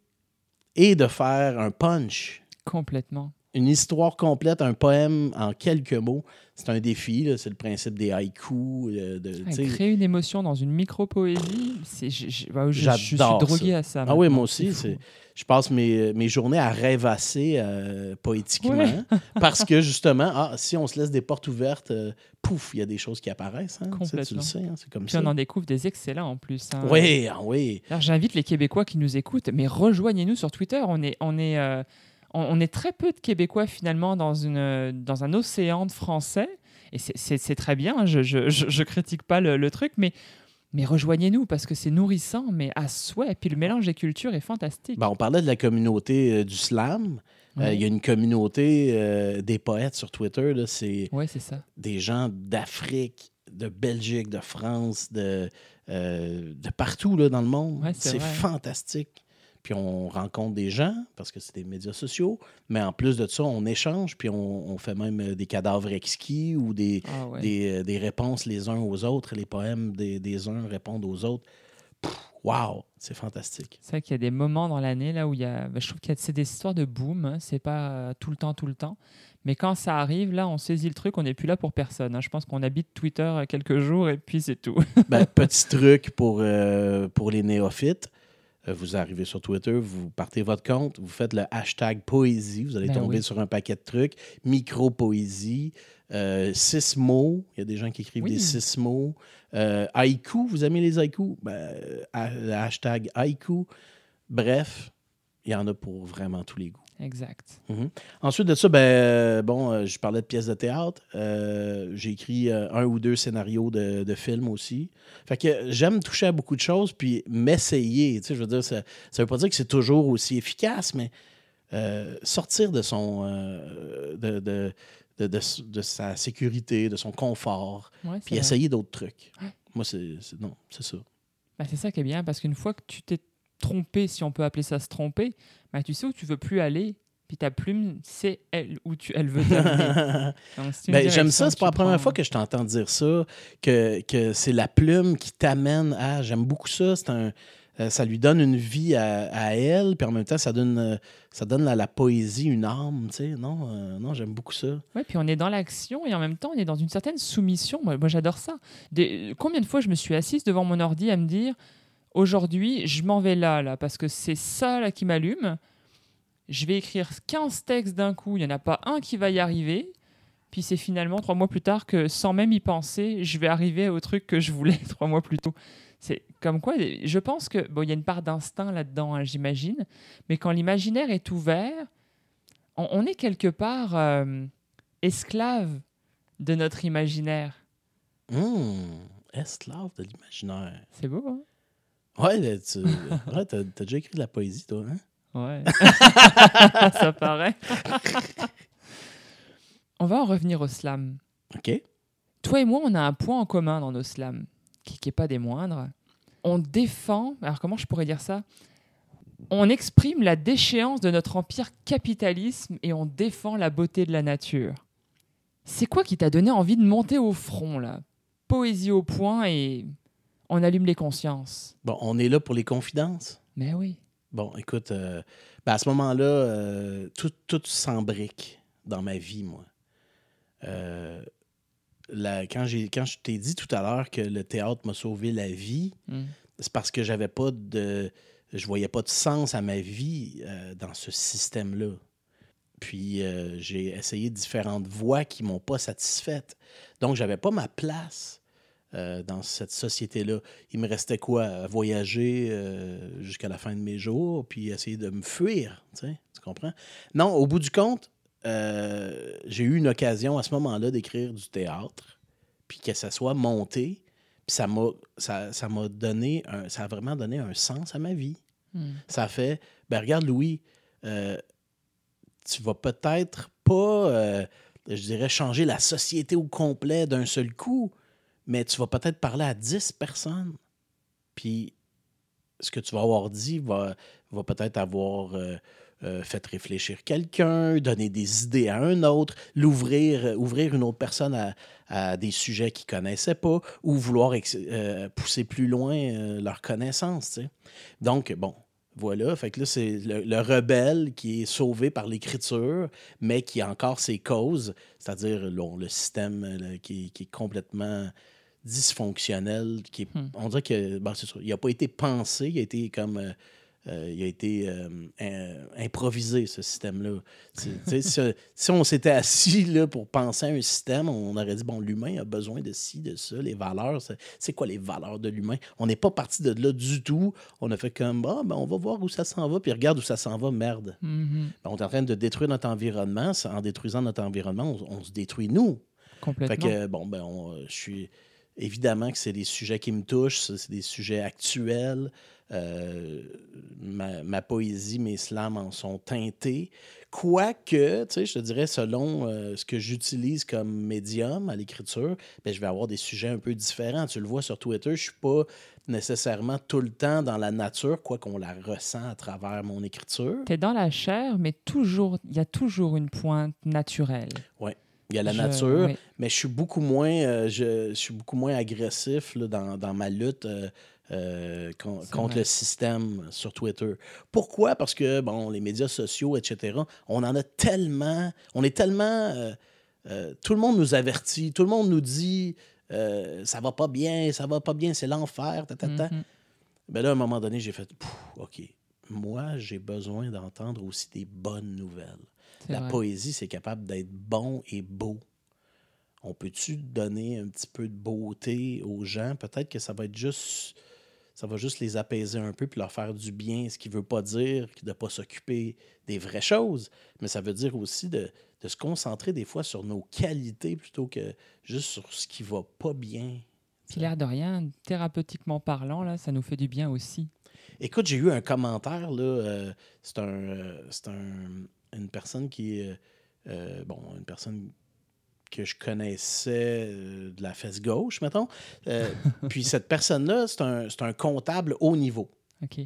et de faire un punch. Complètement. Une histoire complète, un poème en quelques mots, c'est un défi. C'est le principe des haïkus. euh, de, créer une émotion dans une micro-poésie, c'est, je, je- je- suis drogué à ça. Ah oui, moi aussi. Je passe mes, mes journées à rêvasser euh, poétiquement parce que justement, ah, si on se laisse des portes ouvertes, euh, pouf, il y a des choses qui apparaissent. hein. Tu sais, Tu, Complètement. le sais, hein, c'est comme Puis ça. on en découvre des excellents en plus. hein. Oui, ah oui. Alors, j'invite les Québécois qui nous écoutent, mais rejoignez-nous sur Twitter. On est, on est, euh, on, on est très peu de Québécois finalement dans, une, dans un océan de Français. Et c'est- très bien, hein, je, je, je, je critique pas le, le truc, mais, mais rejoignez-nous parce que c'est nourrissant, mais à souhait. Puis le mélange des cultures est fantastique. Ben, on parlait de la communauté euh, du slam. Euh. Il y a une communauté euh, des poètes sur Twitter. C'est Ouais, ça. des gens d'Afrique, de Belgique, de France, de, euh, de partout là, dans le monde. Ouais, c'est fantastique. Puis on rencontre des gens parce que c'est des médias sociaux, mais en plus de ça, on échange, puis on, on fait même euh, des cadavres exquis ou des, Ah ouais. des, euh, des réponses les uns aux autres. Les poèmes des, des uns répondent aux autres. Wow, c'est fantastique. C'est vrai qu'il y a des moments dans l'année là où il y a. ben, je trouve qu'il y a c'est des histoires de boom. hein, c'est pas euh, tout le temps, tout le temps. Mais quand ça arrive, là, on saisit le truc. On n'est plus là pour personne. hein. Je pense qu'on habite Twitter quelques jours et puis c'est tout. Ben, petit truc pour, euh, pour les néophytes. Euh, Vous arrivez sur Twitter, vous partez votre compte, vous faites le hashtag poésie, vous allez Ben tomber oui. sur un paquet de trucs. Micro-poésie, euh, six mots, il y a des gens qui écrivent Oui. des six mots. Euh, haïku, vous aimez les haïkus? Ben, hashtag haïku. Bref, il y en a pour vraiment tous les goûts. Exact. Mhm. Ensuite de ça, ben, euh, bon, euh, je parlais de pièces de théâtre. Euh, j'ai écrit euh, un ou deux scénarios de, de films aussi. Fait que j'aime toucher à beaucoup de choses, puis m'essayer. Tu sais, je veux dire, ça ne veut pas dire que c'est toujours aussi efficace, mais sortir de son. de, de, de, sa sécurité, de son confort, Ouais, puis essayer d'autres trucs. Ouais. Moi, c'est. Non, c'est ça. Bah, c'est ça qui est bien, parce qu'une fois que tu t'es trompé, si on peut appeler ça se tromper, bah, tu sais où tu veux plus aller, puis ta plume, c'est elle où tu, elle veut t'amener. (laughs) Ben, J'aime ça, c'est pas la première fois que je t'entends dire ça, que, que c'est la plume qui t'amène à. J'aime beaucoup ça. C'est un, euh, ça lui donne une vie à, à elle, puis en même temps, ça donne, euh, ça donne à la poésie une âme. tu sais. Non, euh, non j'aime beaucoup ça. Ouais, puis on est dans l'action et en même temps, on est dans une certaine soumission. Moi, moi, j'adore ça. Des- combien de fois je me suis assise devant mon ordi à me dire aujourd'hui, je m'en vais là, là, parce que c'est ça là qui m'allume. Je vais écrire 15 textes d'un coup, il n'y en a pas un qui va y arriver. Puis c'est finalement trois mois plus tard que, sans même y penser, je vais arriver au truc que je voulais (laughs) trois mois plus tôt. C'est comme quoi, je pense que bon, il y a une part d'instinct là-dedans, hein, j'imagine, mais quand l'imaginaire est ouvert, on, on est quelque part euh, esclave de notre imaginaire. Hum, esclave de l'imaginaire. C'est beau, hein? Ouais, tu ouais, t'as, t'as déjà écrit de la poésie, toi, hein? Ouais. (laughs) Ça paraît. (laughs) on va en revenir au slam. OK. Toi et moi, on a un point en commun dans nos slams, qui n'est pas des moindres. On défend, alors comment je pourrais dire ça? On exprime la déchéance de notre empire capitalisme et on défend la beauté de la nature. C'est quoi qui t'a donné envie de monter au front, là? Poésie au point et on allume les consciences. Bon, on est là pour les confidences? Mais oui. Bon, écoute, euh, ben, à ce moment-là, euh, tout, tout s'embrique dans ma vie, moi. Euh, la- quand, j'ai, quand je t'ai dit tout à l'heure que le théâtre m'a sauvé la vie, Mm. c'est parce que j'avais pas de. Je voyais pas de sens à ma vie dans ce système-là. Puis j'ai essayé différentes voies qui m'ont pas satisfaite. Donc, j'avais pas ma place euh, dans cette société-là. Il me restait quoi? À voyager euh, jusqu'à la fin de mes jours, puis essayer de me fuir. Tu sais, tu comprends? Non, au bout du compte, euh, j'ai eu une occasion à ce moment-là d'écrire du théâtre, puis que ça soit monté, puis ça m'a ça, ça m'a donné un, ça a vraiment donné un sens à ma vie. Mm. Ça fait, ben regarde Louis, tu vas peut-être pas, je dirais, changer la société au complet d'un seul coup, mais tu vas peut-être parler à 10 personnes. Puis ce que tu vas avoir dit va, va peut-être avoir euh, euh, fait réfléchir quelqu'un, donner des idées à un autre, l'ouvrir, euh, ouvrir une autre personne à, des sujets qu'ils ne connaissaient pas ou vouloir pousser plus loin leur connaissance. tu sais. Donc, bon, voilà. Fait que là, c'est le, le rebelle qui est sauvé par l'écriture, mais qui a encore ses causes, c'est-à-dire le système qui est complètement dysfonctionnel. Qui est- Hmm. On dirait que, bon, c'est ça, il n'a pas été pensé, il a été comme. euh, euh, il a été euh, improvisé, ce système-là. Si, (laughs) si on s'était assis là, pour penser à un système, on aurait dit, bon, l'humain a besoin de ci, de ça, les valeurs, c'est- quoi les valeurs de l'humain? On n'est pas parti de là du tout. On a fait comme, ah, ben, on va voir où ça s'en va, puis regarde où ça s'en va, merde. Mhm. Ben, on est en train de détruire notre environnement. En détruisant notre environnement, on, on se détruit nous. Complètement. Fait que, bon, ben, on- je suis. Évidemment que c'est des sujets qui me touchent, c'est des sujets actuels. Euh, ma, ma poésie, mes slams en sont teintés. Quoique, tu sais, je te dirais, selon euh, ce que j'utilise comme médium à l'écriture, ben, je vais avoir des sujets un peu différents. Tu le vois sur Twitter, je suis pas nécessairement tout le temps dans la nature, quoi qu'on la ressent à travers mon écriture. T'es dans la chair, mais toujours, il y a toujours une pointe naturelle. Il y a la Je- nature, oui. mais je suis beaucoup moins, euh, je, je suis beaucoup moins agressif là, dans, dans ma lutte euh, euh, con- contre vrai. le système sur Twitter. Pourquoi? Parce que, bon, les médias sociaux, etc., on en a tellement, on est tellement, tout le monde nous avertit, tout le monde nous dit, ça va pas bien, ça va pas bien, c'est l'enfer, ta, ta, ta. Mhm. Ben là, à un moment donné, j'ai fait, OK, moi, j'ai besoin d'entendre aussi des bonnes nouvelles. La vrai. poésie, c'est capable d'être bon et beau. On peut-tu donner un petit peu de beauté aux gens? Peut-être que ça va être juste. ça va juste les apaiser un peu puis leur faire du bien, ce qui ne veut pas dire de ne pas s'occuper des vraies choses, mais ça veut dire aussi de, de, se concentrer des fois sur nos qualités plutôt que juste sur ce qui va pas bien. Puis l'air de rien, thérapeutiquement parlant, là, ça nous fait du bien aussi. Écoute, j'ai eu un commentaire, là, euh, c'est un, euh, c'est un, une personne qui est, euh, bon, une personne que je connaissais de la fesse gauche, mettons. (laughs) puis cette personne-là, c'est un, un comptable haut niveau. OK.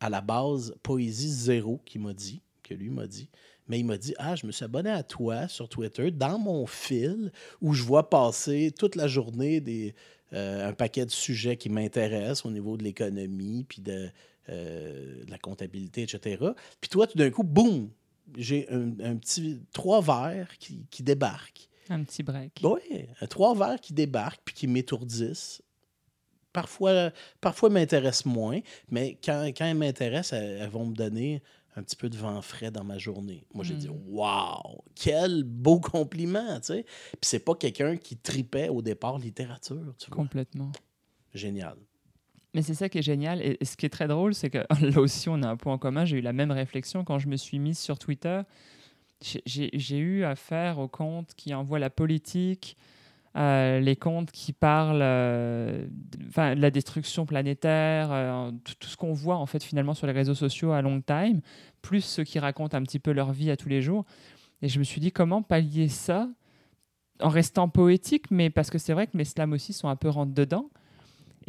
À la base, poésie zéro, qui m'a dit, que lui m'a dit. Mais il m'a dit Ah, je me suis abonné à toi sur Twitter dans mon fil où je vois passer toute la journée des, un paquet de sujets qui m'intéressent au niveau de l'économie, puis de, de, la comptabilité, etc. Puis toi, tout d'un coup, boum, j'ai un, un, petit trois verres qui, qui, débarquent. Un petit break. Oui, trois verres qui débarquent puis qui m'étourdissent. Parfois, parfois m'intéressent moins, mais quand, quand elles m'intéressent, elles, elles, vont me donner un petit peu de vent frais dans ma journée. Moi, j'ai mm. dit Waouh, quel beau compliment, tu sais. Puis c'est pas quelqu'un qui tripait au départ littérature, tu vois. Complètement. Génial. Mais c'est ça qui est génial. Et ce qui est très drôle, c'est que (laughs) là aussi, on a un point en commun. J'ai eu la même réflexion quand je me suis mise sur Twitter. J'ai eu affaire aux comptes qui envoient la politique, euh, les comptes qui parlent euh, de la destruction planétaire, euh, tout, ce qu'on voit en fait finalement sur les réseaux sociaux à long time, plus ceux qui racontent un petit peu leur vie à tous les jours. Et je me suis dit comment pallier ça en restant poétique, mais parce que c'est vrai que mes slams aussi sont un peu rentre dedans.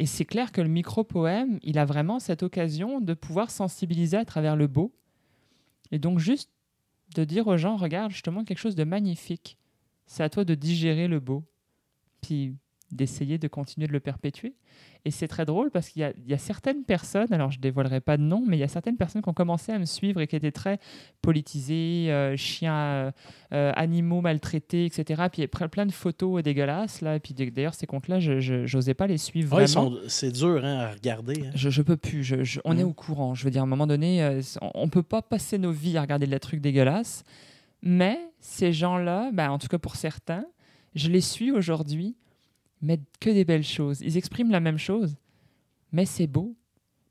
Et c'est clair que le micro-poème, il a vraiment cette occasion de pouvoir sensibiliser à travers le beau. Et donc juste de dire aux gens, regarde, justement quelque chose de magnifique. C'est à toi de digérer le beau. Puis d'essayer de continuer de le perpétuer. Et c'est très drôle parce qu'il y, y, a certaines personnes, alors je ne dévoilerai pas de nom, mais il y a certaines personnes qui ont commencé à me suivre et qui étaient très politisées, euh, chiens, euh, euh, animaux maltraités, etc. Puis il y a plein de photos dégueulasses. Là. Et puis d'ailleurs, ces comptes-là, je n'osais pas les suivre. Ouais, c'est dur hein, à regarder. Hein. Je ne peux plus. Je, je, on mmh. est au courant. Je veux dire, à un moment donné, on ne peut pas passer nos vies à regarder des trucs dégueulasses. Mais ces gens-là, ben, en tout cas pour certains, je les suis aujourd'hui mettent que des belles choses. Ils expriment la même chose, mais c'est beau.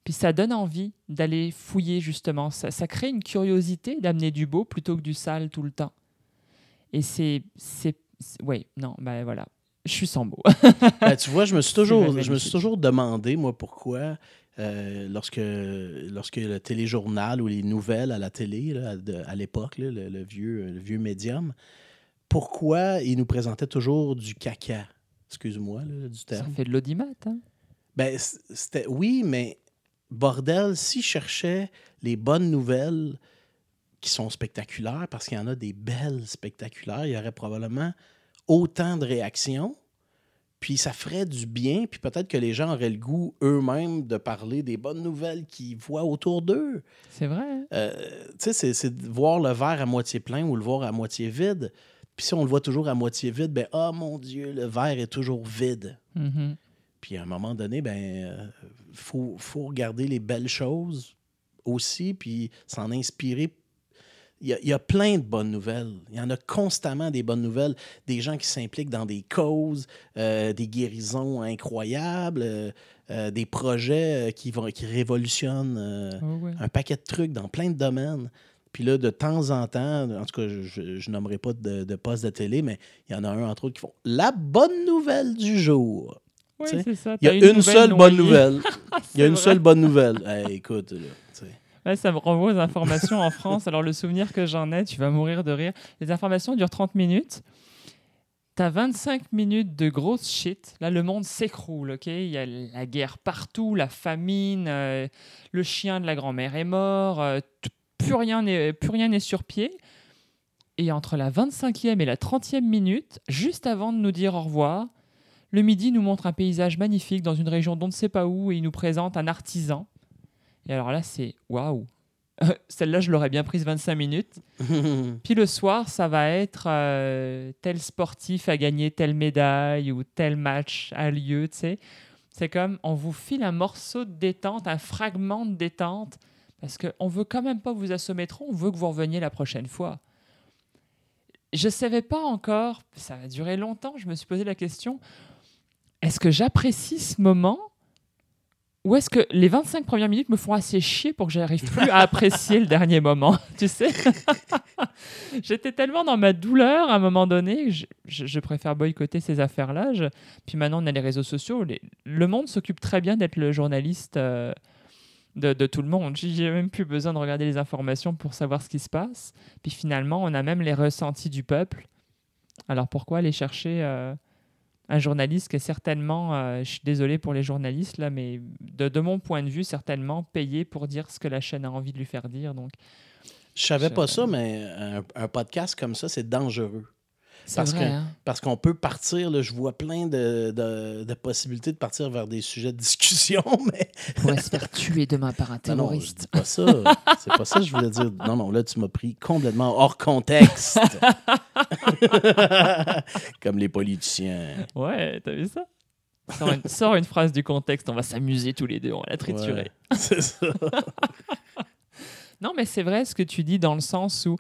Puis ça donne envie d'aller fouiller justement. Ça, ça, crée une curiosité d'amener du beau plutôt que du sale tout le temps. Et c'est... Oui, non, ben voilà. Je suis sans mots. (laughs) ben, tu vois, je me suis toujours, je me suis toujours demandé, moi, pourquoi, euh, lorsque, lorsque le téléjournal ou les nouvelles à la télé, là, à, à l'époque, le, le, vieux, le vieux médium, pourquoi ils nous présentaient toujours du caca? Excuse-moi du terme. Ça fait de l'audimat, hein? Ben, c'était, oui, mais bordel, si je cherchais les bonnes nouvelles qui sont spectaculaires, parce qu'il y en a des belles spectaculaires, il y aurait probablement autant de réactions. Puis ça ferait du bien, puis peut-être que les gens auraient le goût eux-mêmes de parler des bonnes nouvelles qu'ils voient autour d'eux. C'est vrai. Hein? Euh, tu sais, c'est de voir le verre à moitié plein ou le voir à moitié vide. Puis si on le voit toujours à moitié vide, ben oh mon Dieu, le verre est toujours vide. Mm-hmm. Puis à un moment donné, ben euh, faut, faut regarder les belles choses aussi, puis s'en inspirer. Il y, a, il y, a, plein de bonnes nouvelles. Il y en a constamment des bonnes nouvelles. Des gens qui s'impliquent dans des causes, euh, des guérisons incroyables, euh, euh des projets qui, vont, qui révolutionnent oh ouais. un paquet de trucs dans plein de domaines. Puis là, de temps en temps, en tout cas, je, je nommerai pas de, de poste de télé, mais il y en a un, entre autres, qui font la bonne nouvelle du jour. Oui, c'est ça. Il y a une, une seule bonne nouvelle. (laughs) Il y a une vrai. seule bonne nouvelle. Hey, écoute, là, Ouais, ça me renvoie aux informations en France. Alors, le souvenir que j'en ai, tu vas mourir de rire. Les informations durent 30 minutes. Tu as 25 minutes de grosse shit. Là, le monde s'écroule. ok? Il y a la guerre partout, la famine, euh, le chien de la grand-mère est mort, euh, plus rien n'est plus rien n'est sur pied. Et entre la 25e et la 30e minute, juste avant de nous dire au revoir, le midi nous montre un paysage magnifique dans une région dont on ne sait pas où et il nous présente un artisan. Et alors là, c'est waouh. Celle-là, je l'aurais bien prise 25 minutes. (laughs) Puis le soir, ça va être euh, tel sportif a gagné telle médaille ou tel match a lieu, tu sais. C'est comme on vous file un morceau de détente, un fragment de détente parce qu'on veut quand même pas vous assommer trop, on veut que vous reveniez la prochaine fois. Je ne savais pas encore, ça va durer longtemps, je me suis posé la question, est-ce que j'apprécie ce moment ou est-ce que les 25 premières minutes me font assez chier pour que j'arrive plus à apprécier le dernier moment (laughs) Tu sais? (laughs) J'étais tellement dans ma douleur à un moment donné je, préfère boycotter ces affaires-là. Puis maintenant, on a les réseaux sociaux. Le monde s'occupe très bien d'être le journaliste euh, de, de tout le monde. J'ai même plus besoin de regarder les informations pour savoir ce qui se passe. Puis finalement, on a même les ressentis du peuple. Alors pourquoi aller chercher euh, un journaliste qui est certainement, euh, je suis désolé pour les journalistes là, mais de, de mon point de vue, certainement payé pour dire ce que la chaîne a envie de lui faire dire. Donc, Je savais Je- pas ça, mais un, un podcast comme ça, c'est dangereux. Parce vrai. que- hein. Parce qu'on peut partir, là, je vois plein de, de- de possibilités de partir vers des sujets de discussion, (laughs) mais On pourrait se faire tuer demain par un non, non, je terroriste. dis pas ça. C'est pas ça que je voulais dire. Non, non, là, tu m'as pris complètement hors contexte. (laughs) Comme les politiciens. Ouais, t'as vu ça? Sors une, sors une phrase du contexte, on va s'amuser tous les deux, on va la triturer. Ouais, (laughs) c'est ça. Non, mais c'est vrai ce que tu dis dans le sens où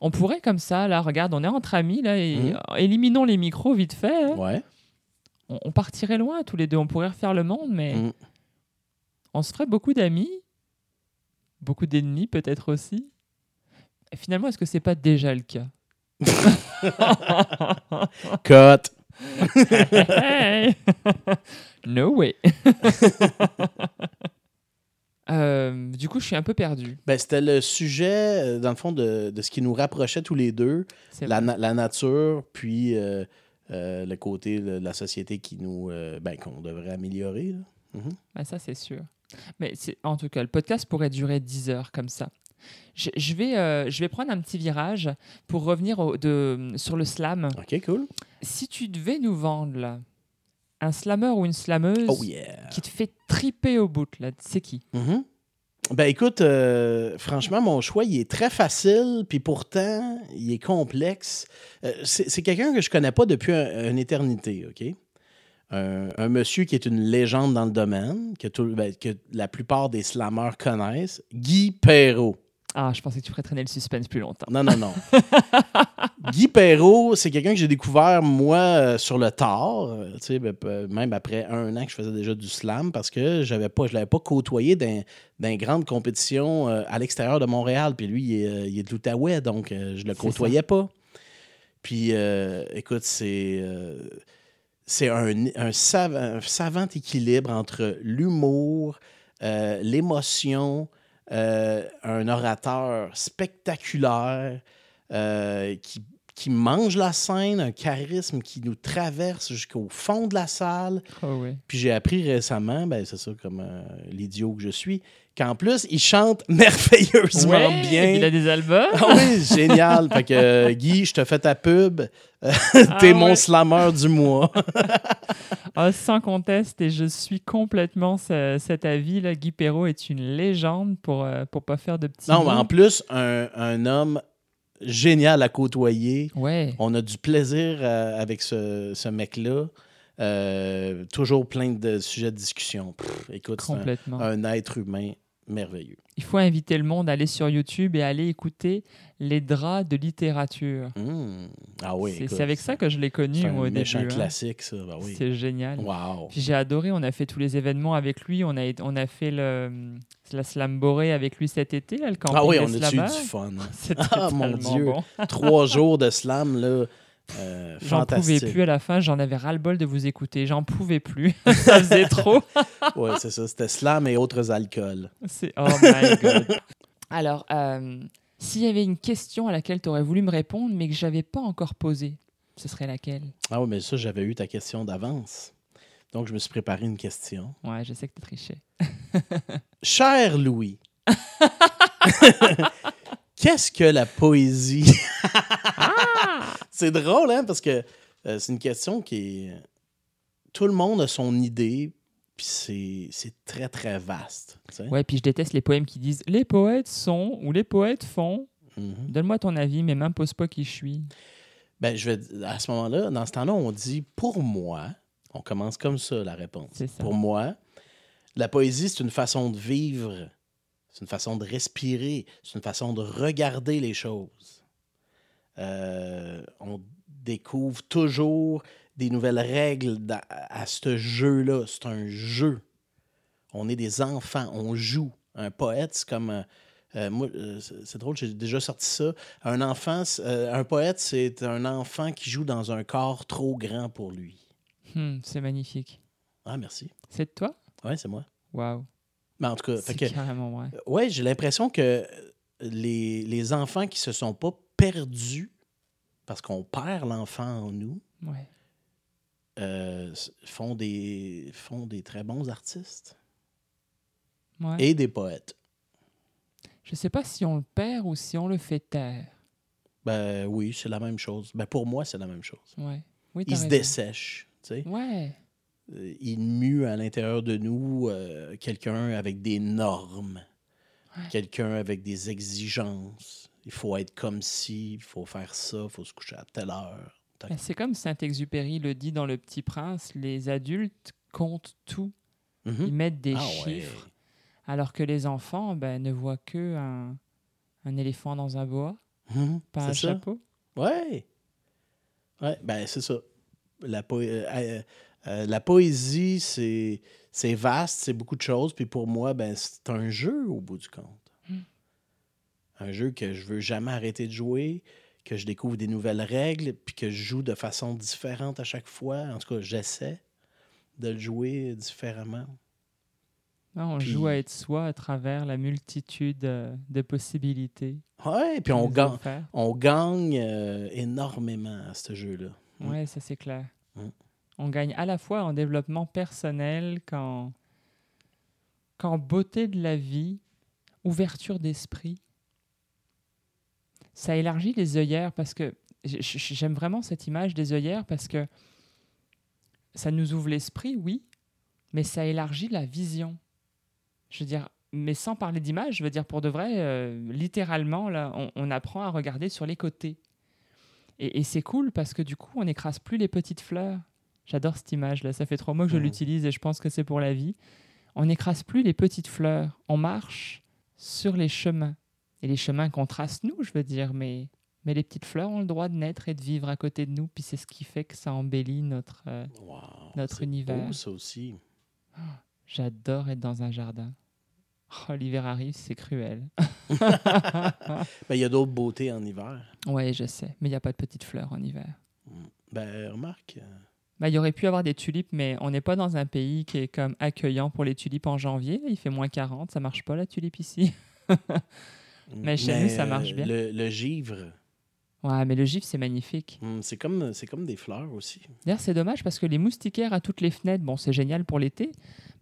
on pourrait comme ça, là, regarde, on est entre amis, là, et Mhm. euh, éliminons les micros vite fait. hein. Ouais. On, on partirait loin tous les deux, on pourrait refaire le monde, mais Mm. on se ferait beaucoup d'amis, beaucoup d'ennemis peut-être aussi. Et finalement, est-ce que c'est pas déjà le cas? (laughs) Cut. (laughs) Hey (laughs) No way. Euh, du coup, je suis un peu perdu. Ben, c'était le sujet, euh, dans le fond, de, de ce qui nous rapprochait tous les deux. La, la nature, puis euh, euh, le côté de la société qui nous, ben, qu'on devrait améliorer. là. Mhm. Ben, ça, c'est sûr. Mais en tout cas, le podcast pourrait durer 10 heures comme ça. Je, je vais, je vais prendre un petit virage pour revenir au- de, sur le slam. OK, cool. Si tu devais nous vendre là, un slammer ou une slameuse Oh yeah. qui te fait triper au bout, là, c'est qui? Mhm. Ben écoute, euh, franchement, mon choix, il est très facile, puis pourtant, il est complexe. Euh, c'est c'est quelqu'un que je connais pas depuis un- une éternité, OK? Un, un monsieur qui est une légende dans le domaine, que, tout- ben, que la plupart des slammeurs connaissent, Guy Perrault. Ah, je pensais que tu ferais traîner le suspense plus longtemps. Non, non, non. (laughs) Guy Perrault, c'est quelqu'un que j'ai découvert, moi, euh, sur le tard, euh, tu sais, ben, même après un an que je faisais déjà du slam, parce que j'avais pas, je l'avais pas côtoyé dans, dans une grande compétition euh, à l'extérieur de Montréal. Puis lui, il est, il est de l'Outaouais, donc je le côtoyais pas. Puis, écoute, c'est... c'est un, un savant, un savant équilibre entre l'humour, euh, l'émotion, un orateur spectaculaire euh, qui, qui mange la scène, un charisme qui nous traverse jusqu'au fond de la salle. Oh oui. Puis j'ai appris récemment, ben c'est ça comme euh, l'idiot que je suis, qu'en plus, il chante (laughs) merveilleusement Ouais, bien. Il a des albums. Ah oui, génial. Fait que euh, Guy, je te fais ta pub. Euh, (laughs) Ah T'es mon ouais. slammer du mois. (laughs) Ah, sans conteste, et je suis complètement ce- cet avis. Là. Guy Perrault est une légende pour ne pour pas faire de petits non, mais en plus, un, un homme génial à côtoyer. Ouais. On a du plaisir euh, avec ce, ce mec-là. Euh, toujours plein de sujets de discussion. Pff, écoute, c'est un être humain merveilleux. Il faut inviter le monde à aller sur YouTube et aller écouter les draps de littérature. Hum. Ah oui, C'est- avec ça que je l'ai connu C'est moi, un au méchant début. hein. classique, ça. Ben oui. C'est génial. Wow. J'ai adoré, on a fait tous les événements avec lui, on a, on a fait le, la Slam Boré avec lui cet été, là, le camping Ah oui, on a eu du fun. hein? (laughs) Ah, mon Dieu. bon. Trois jours de slam, là. Euh, J'en pouvais plus à la fin, j'en avais ras-le-bol de vous écouter, j'en pouvais plus, (laughs) ça faisait trop. (laughs) Ouais, c'est ça. C'était slam et autres alcools. C'est oh my (laughs) god. Alors, euh, s'il y avait une question à laquelle tu aurais voulu me répondre, mais que j'avais pas encore posée, ce serait laquelle? Ah oui, mais ça, j'avais eu ta question d'avance. Donc, je me suis préparé une question. Ouais, je sais que tu trichais. Cher Louis, qu'est-ce que la poésie? (laughs) c'est drôle, hein, parce que euh, c'est une question qui est... Tout le monde a son idée, puis c'est très, très vaste. tu sais. Ouais, puis je déteste les poèmes qui disent les poètes sont ou les poètes font. Mhm. Donne-moi ton avis, mais m'impose pas qui je suis. Ben, je vais, à ce moment-là, dans ce temps-là, on dit pour moi, on commence comme ça la réponse. Ça. Pour moi, la poésie, c'est une façon de vivre, c'est une façon de respirer, c'est une façon de regarder les choses. Euh, on découvre toujours des nouvelles règles à ce jeu-là. C'est un jeu. On est des enfants, on joue. Un poète, c'est comme. euh, euh, moi, c'est drôle, j'ai déjà sorti ça. Un enfant, un poète, c'est un enfant qui joue dans un corps trop grand pour lui. Hmm, c'est magnifique. Ah, merci. C'est de toi? Ouais, c'est moi. Waouh. Mais en tout cas, C'est fait que, carrément vrai. ouais, j'ai l'impression que les, les enfants qui se sont pas perdus parce qu'on perd l'enfant en nous Ouais. euh, font, des, font des très bons artistes Ouais. et des poètes. Je sais pas si on le perd ou si on le fait taire. Ben oui, c'est la même chose. Ben pour moi, c'est la même chose. Ouais. Oui, t'as Il se raison. dessèche. tu sais. Ouais. Euh, Il mue à l'intérieur de nous euh, quelqu'un avec des normes, Ouais. quelqu'un avec des exigences. Il faut être comme ci, il faut faire ça, il faut se coucher à telle heure. C'est comme Saint-Exupéry le dit dans Le Petit Prince, les adultes comptent tout. Mhm. Ils mettent des Ah ouais. chiffres, alors que les enfants ben, ne voient que un, un éléphant dans un bois, Mhm. pas un ça. chapeau. Ouais. Ouais, ben c'est ça. La, po- euh, euh, la poésie, c'est c'est vaste, c'est beaucoup de choses. Puis pour moi, ben c'est un jeu au bout du compte. Hmm. Un jeu que je veux jamais arrêter de jouer, que je découvre des nouvelles règles, puis que je joue de façon différente à chaque fois. En tout cas, j'essaie de le jouer différemment. Non, on Puis- joue à être soi à travers la multitude euh, de possibilités. Ouais, puis on, gagne, on gagne euh, énormément à ce jeu-là. Mm. Ouais, ça c'est clair. Mm. On gagne à la fois en développement personnel qu'en beauté de la vie, ouverture d'esprit. Ça élargit les œillères parce que j'aime vraiment cette image des œillères parce que ça nous ouvre l'esprit, oui, mais ça élargit la vision. Je veux dire, mais sans parler d'image, je veux dire pour de vrai, euh, littéralement, là, on, on apprend à regarder sur les côtés. Et, et c'est cool parce que du coup, on n'écrase plus les petites fleurs. J'adore cette image-là. Ça fait trois mois que je Mhm. l'utilise et je pense que c'est pour la vie. On n'écrase plus les petites fleurs. On marche sur les chemins. Et les chemins qu'on trace nous, je veux dire. Mais, mais les petites fleurs ont le droit de naître et de vivre à côté de nous. Puis c'est ce qui fait que ça embellit notre. euh, Wow, Notre univers. beau, ça aussi. J'adore être dans un jardin. Oh, l'hiver arrive, c'est cruel. (laughs) Ben, il y a d'autres beautés en hiver. ouais, je sais. Mais il n'y a pas de petites fleurs en hiver. Ben, remarque. Bah, il y aurait pu avoir des tulipes, mais on n'est pas dans un pays qui est comme accueillant pour les tulipes en janvier. Il fait moins 40, ça marche pas la tulipe ici. (laughs) Mais chez nous, ça marche bien. Le, le givre, Ouais, mais le gif, c'est magnifique. hum, c'est comme, comme des fleurs aussi. D'ailleurs, c'est dommage parce que les moustiquaires à toutes les fenêtres, bon, c'est génial pour l'été,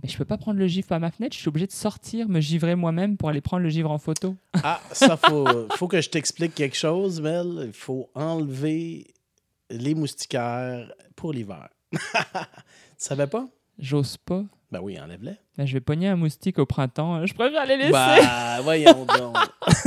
mais je peux pas prendre le gif à ma fenêtre. Je suis obligé de sortir, me givrer moi-même pour aller prendre le givre en photo. Ah, ça, faut, faut que je t'explique quelque chose, Mel. Il faut enlever les moustiquaires pour l'hiver. (laughs) tu savais pas? J'ose pas. Ben oui, enlève-les. Ben, je vais pogner un moustique au printemps. Je préfère les laisser. Bah, voyons donc. (laughs)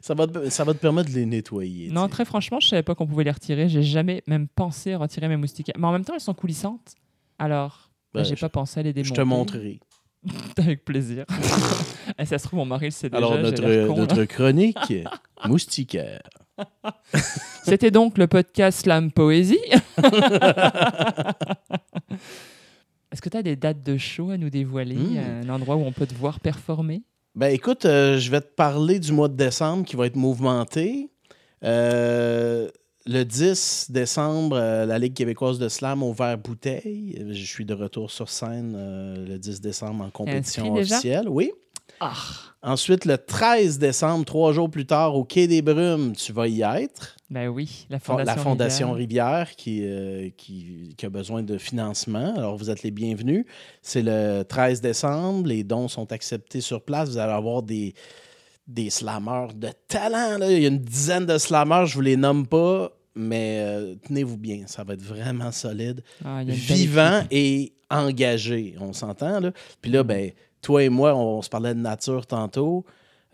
ça, va te, ça va te permettre de les nettoyer. non, très franchement, je savais pas qu'on pouvait les retirer. J'ai jamais même pensé à retirer mes moustiquaires. Mais en même temps, elles sont coulissantes. Alors, ben, Ben, j'ai je- pas pensé à les démonter. Je te montrerai. (laughs) Avec plaisir. Et ça se trouve, mon mari le sait déjà. Alors, notre, con, là. notre chronique, moustiquaire. (laughs) C'était donc le podcast Slam Poésie. (laughs) Est-ce que tu as des dates de show à nous dévoiler Mm. Un endroit où on peut te voir performer? Ben écoute, euh, je vais te parler du mois de décembre qui va être mouvementé. Euh, le 10 décembre, euh, la Ligue québécoise de slam au vert bouteille. Je suis de retour sur scène euh, le 10 décembre en compétition officielle. Oui. Ah Ensuite, le 13 décembre, trois jours plus tard, au Quai des Brumes, tu vas y être. Ben oui, la Fon- Fondation, la Fondation Rivière. Rivière, qui, euh, qui, qui a besoin de financement. Alors, vous êtes les bienvenus. C'est le 13 décembre. Les dons sont acceptés sur place. Vous allez avoir des, des slammeurs de talent. là. Il y a une dizaine de slammeurs. Je ne vous les nomme pas, mais euh, tenez-vous bien. Ça va être vraiment solide. Ah, Vivant et engagé. On s'entend, là? Puis là, ben, toi et moi, on, se parlait de nature tantôt.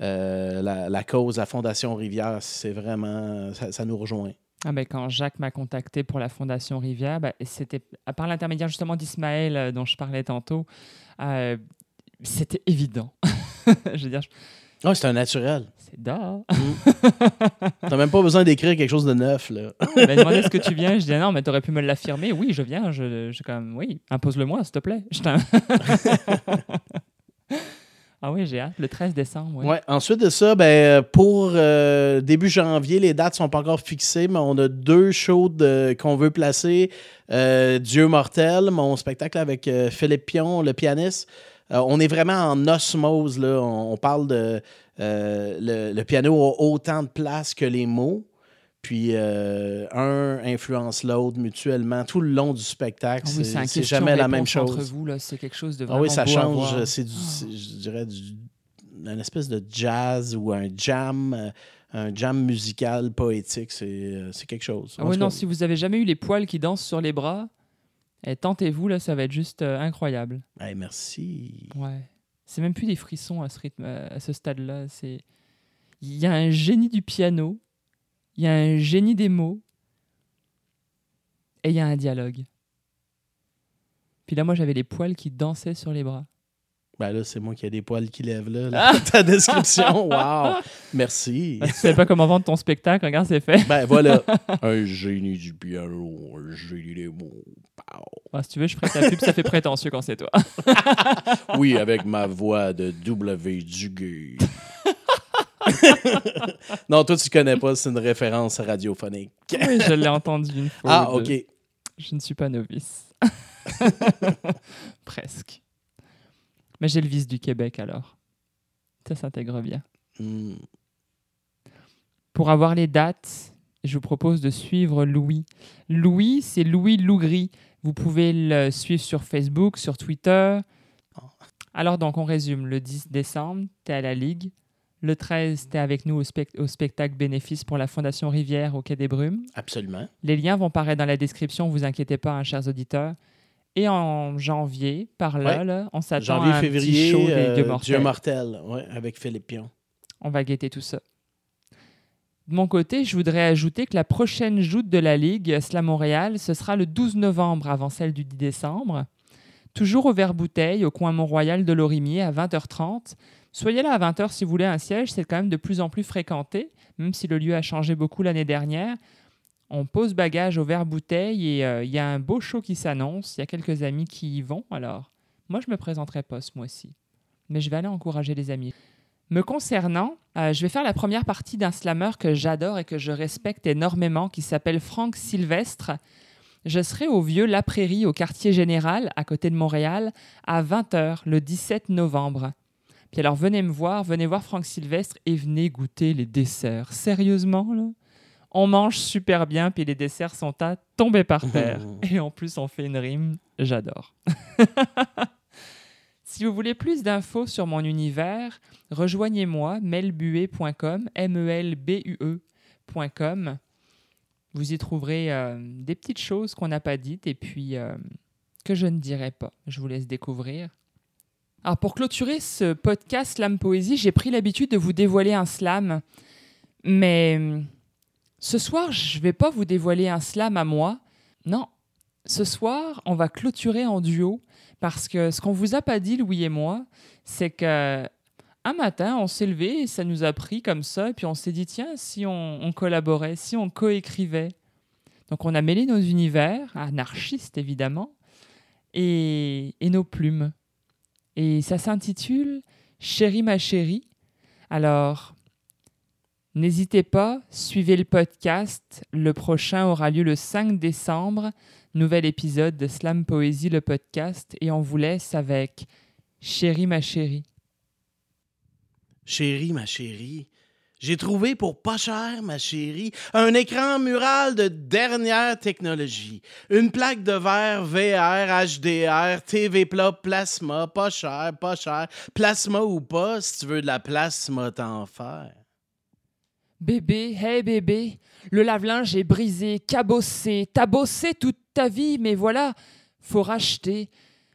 Euh, la, la cause, la Fondation Rivière, c'est vraiment... Ça, ça nous rejoint. Ah ben, quand Jacques m'a contacté pour la Fondation Rivière, ben, c'était à part l'intermédiaire justement d'Ismaël euh, dont je parlais tantôt, euh, c'était évident. (laughs) je veux dire, je- Ah, c'est un naturel. C'est da. (laughs) T'as même pas besoin d'écrire quelque chose de neuf, là. Il m'a demandé ce que tu viens. Je dis, ah non, mais t'aurais pu me l'affirmer. Oui, je viens. Je, je quand même, oui, impose-le-moi, s'il te plaît. Je (laughs) ah oui, j'ai hâte. Le 13 décembre. Ensuite de ça, ben, pour euh, début janvier, les dates sont pas encore fixées, mais on a deux shows qu'on veut placer. Euh, Dieu mortel, mon spectacle avec euh, Philippe Pion, le pianiste. On est vraiment en osmose. On, parle de... le piano a autant de place que les mots. Puis euh, un influence l'autre mutuellement tout le long du spectacle. Ah oui, c'est jamais la même chose. Entre vous, là, c'est quelque chose de Ah vraiment oui, ça beau change. voir. C'est du, je dirais, du, une espèce de jazz ou un jam, euh, un jam musical poétique. C'est euh, quelque chose. Ah tout non, cas, si vous avez jamais eu les poils qui dansent sur les bras, eh, tentez-vous, là, ça va être juste euh, incroyable. hey, merci. Ouais. C'est même plus des frissons à ce rythme, à ce stade-là. C'est, il y a un génie du piano, il y a un génie des mots, et il y a un dialogue. Puis là, moi, j'avais les poils qui dansaient sur les bras. Ben là, c'est moi qui ai des poils qui lèvent là. là. (laughs) Ta description, wow. Merci. Ah, tu savais pas comment vendre ton spectacle, regarde, c'est fait. Ben voilà. (laughs) un génie du piano, un génie des mots. Ah, si tu veux, je ferai ta pub, ça fait prétentieux quand c'est toi. (laughs) Oui, avec ma voix de W. Duguay. (laughs) non, toi, tu connais pas, c'est une référence radiophonique. oui, je l'ai entendu une fois. Ah. OK. Je ne suis pas novice. (laughs) Presque. Mais j'ai le vice du Québec alors. Ça s'intègre bien. Hmm. Pour avoir les dates, je vous propose de suivre Louis. Louis, c'est Louis Lougri. Vous pouvez le suivre sur Facebook, sur Twitter. Alors donc, on résume. Le 10 décembre, tu es à la Ligue. Le 13, tu es avec nous au, spec- au spectacle bénéfice pour la Fondation Rivière au Quai des Brumes. Absolument. Les liens vont paraître dans la description, vous inquiétez pas, hein, chers auditeurs. Et en janvier, par là, Ouais. là, on s'attend à un février, petit show des euh, Dieux mortels. Dieu mortel, ouais, avec Philippe Pion. On va guetter tout ça. De mon côté, je voudrais ajouter que la prochaine joute de la Ligue, Slam Montréal, ce sera le 12 novembre avant celle du 10 décembre. Toujours au Vert Bouteille, au coin Mont-Royal de Lorimier, à 20h30. Soyez là à 20h si vous voulez un siège, c'est quand même de plus en plus fréquenté, même si le lieu a changé beaucoup l'année dernière. On pose bagage au Vert Bouteille et euh, il y a un beau show qui s'annonce. Il y a quelques amis qui y vont, alors moi je me présenterai pas ce mois-ci. Mais je vais aller encourager les amis. Me concernant, euh, je vais faire la première partie d'un slammer que j'adore et que je respecte énormément, qui s'appelle Franck Sylvestre. Je serai au Vieux La Prairie, au quartier général, à côté de Montréal, à 20h, le 17 novembre. Puis alors, venez me voir, venez voir Franck Sylvestre et venez goûter les desserts. Sérieusement, là? On mange super bien, puis les desserts sont à tomber par terre. (laughs) Et en plus, on fait une rime, j'adore. (laughs) Si vous voulez plus d'infos sur mon univers, rejoignez-moi melbue.com, M-E-L-B-U-E.com. Vous y trouverez euh, des petites choses qu'on n'a pas dites et puis euh, que je ne dirai pas. Je vous laisse découvrir. Alors pour clôturer ce podcast Slam Poésie, j'ai pris l'habitude de vous dévoiler un slam. Mais hum, ce soir, je ne vais pas vous dévoiler un slam à moi. Non, ce soir, on va clôturer en duo parce que ce qu'on vous a pas dit, Louis et moi, c'est que un matin, on s'est levé et ça nous a pris comme ça, et puis on s'est dit, tiens, si on, on collaborait, si on coécrivait. Donc on a mêlé nos univers, anarchistes évidemment, et, et nos plumes. Et ça s'intitule Chérie ma chérie. Alors, n'hésitez pas, suivez le podcast. Le prochain aura lieu le 5 décembre nouvel épisode de Slam Poésie, le podcast, et on vous laisse avec Chérie ma chérie. Chérie, ma chérie, j'ai trouvé pour pas cher, ma chérie, un écran mural de dernière technologie. Une plaque de verre VR, HDR, TV plat, plasma, pas cher, pas cher. Plasma ou pas, si tu veux de la plasma, t'en faire. Bébé, hey bébé, le lave-linge est brisé, cabossé, t'as bossé toute ta vie, mais voilà, faut racheter.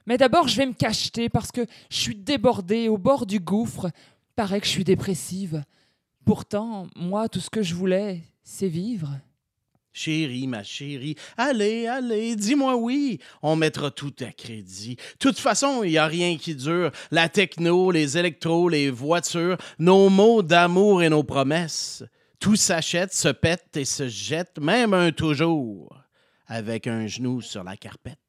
Mais d'abord, je vais me cacheter parce que je suis débordée au bord du gouffre. Paraît que je suis dépressive. Pourtant, moi, tout ce que je voulais, c'est vivre. Chérie, ma chérie, allez, allez, dis-moi oui. On mettra tout à crédit. De toute façon, il n'y a rien qui dure. La techno, les électros, les voitures, nos mots d'amour et nos promesses. Tout s'achète, se pète et se jette, même un toujours, avec un genou sur la carpette.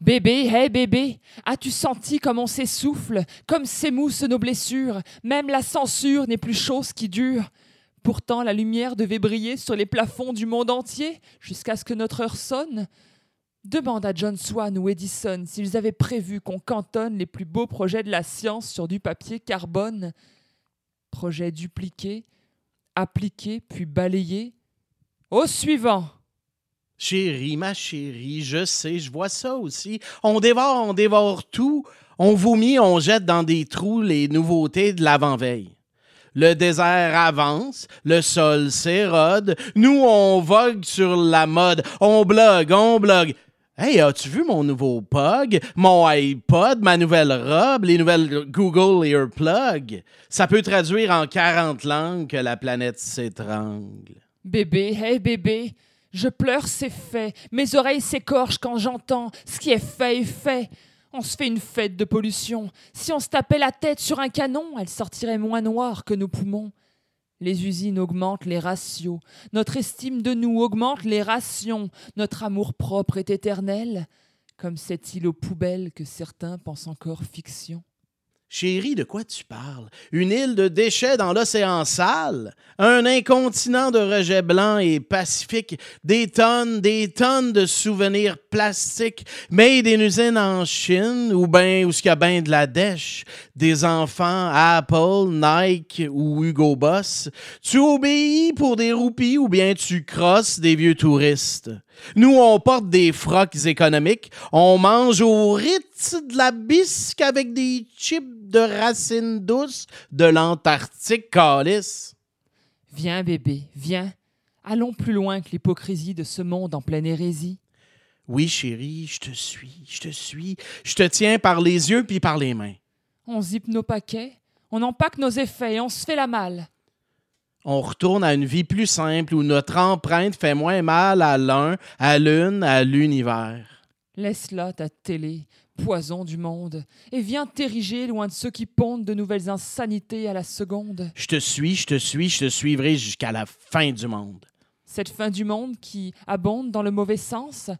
Bébé, hé bébé, as-tu senti comme on s'essouffle, comme s'émoussent nos blessures? Même la censure n'est plus chose qui dure. Pourtant la lumière devait briller sur les plafonds du monde entier jusqu'à ce que notre heure sonne. Demande à John Swan ou Edison s'ils avaient prévu qu'on cantonne les plus beaux projets de la science sur du papier carbone. Projets dupliqués, appliqués puis balayés. Au suivant. Chérie, ma chérie, je sais, je vois ça aussi. On dévore, on dévore tout. On vomit, on jette dans des trous les nouveautés de l'avant-veille. Le désert avance, le sol s'érode, nous on vogue sur la mode, on blogue, on blogue. Hey, as-tu vu mon nouveau Pug, mon iPod, ma nouvelle robe, les nouvelles Google Earplug? Ça peut traduire en 40 langues que la planète s'étrangle. Bébé, hé bébé, je pleure, c'est fait. Mes oreilles s'écorchent quand j'entends. Ce qui est fait est fait. On se fait une fête de pollution. Si on se tapait la tête sur un canon, elle sortirait moins noire que nos poumons. Les usines augmentent les ratios. Notre estime de nous augmente les rations. Notre amour propre est éternel, comme cette île aux poubelles que certains pensent encore fiction. Chérie, de quoi tu parles? Une île de déchets dans l'océan sale? Un incontinent de rejets blancs et pacifiques? Des tonnes, des tonnes de souvenirs plastiques made in usine en Chine ou bien où ce qu'il y a bien de la dèche? Des enfants Apple, Nike ou Hugo Boss? Tu obéis pour des roupies ou bien tu crosses des vieux touristes? Nous, on porte des frocs économiques, on mange au rythme de la bisque avec des chips de racines douces de l'Antarctique, calice. Viens, bébé, viens. Allons plus loin que l'hypocrisie de ce monde en pleine hérésie. Oui, chérie, je te suis, je te suis. Je te tiens par les yeux puis par les mains. On zippe nos paquets, on empaque nos effets et on se fait la malle on retourne à une vie plus simple où notre empreinte fait moins mal à l'un, à l'une, à l'univers. Laisse là ta télé, poison du monde, et viens t'ériger loin de ceux qui pondent de nouvelles insanités à la seconde. Je te suis, je te suis, je te suivrai jusqu'à la fin du monde. Cette fin du monde qui abonde dans le mauvais sens,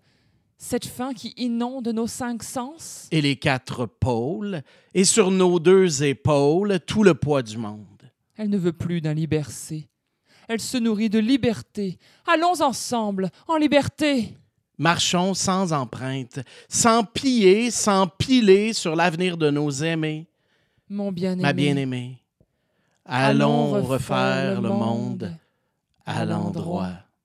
cette fin qui inonde nos cinq sens. Et les quatre pôles, et sur nos deux épaules tout le poids du monde. Elle ne veut plus d'un libercé. Elle se nourrit de liberté. Allons ensemble, en liberté. Marchons sans empreinte, sans plier, sans piler sur l'avenir de nos aimés. Mon bien-aimé. Ma bien-aimée. Allons, refaire, le monde à l'endroit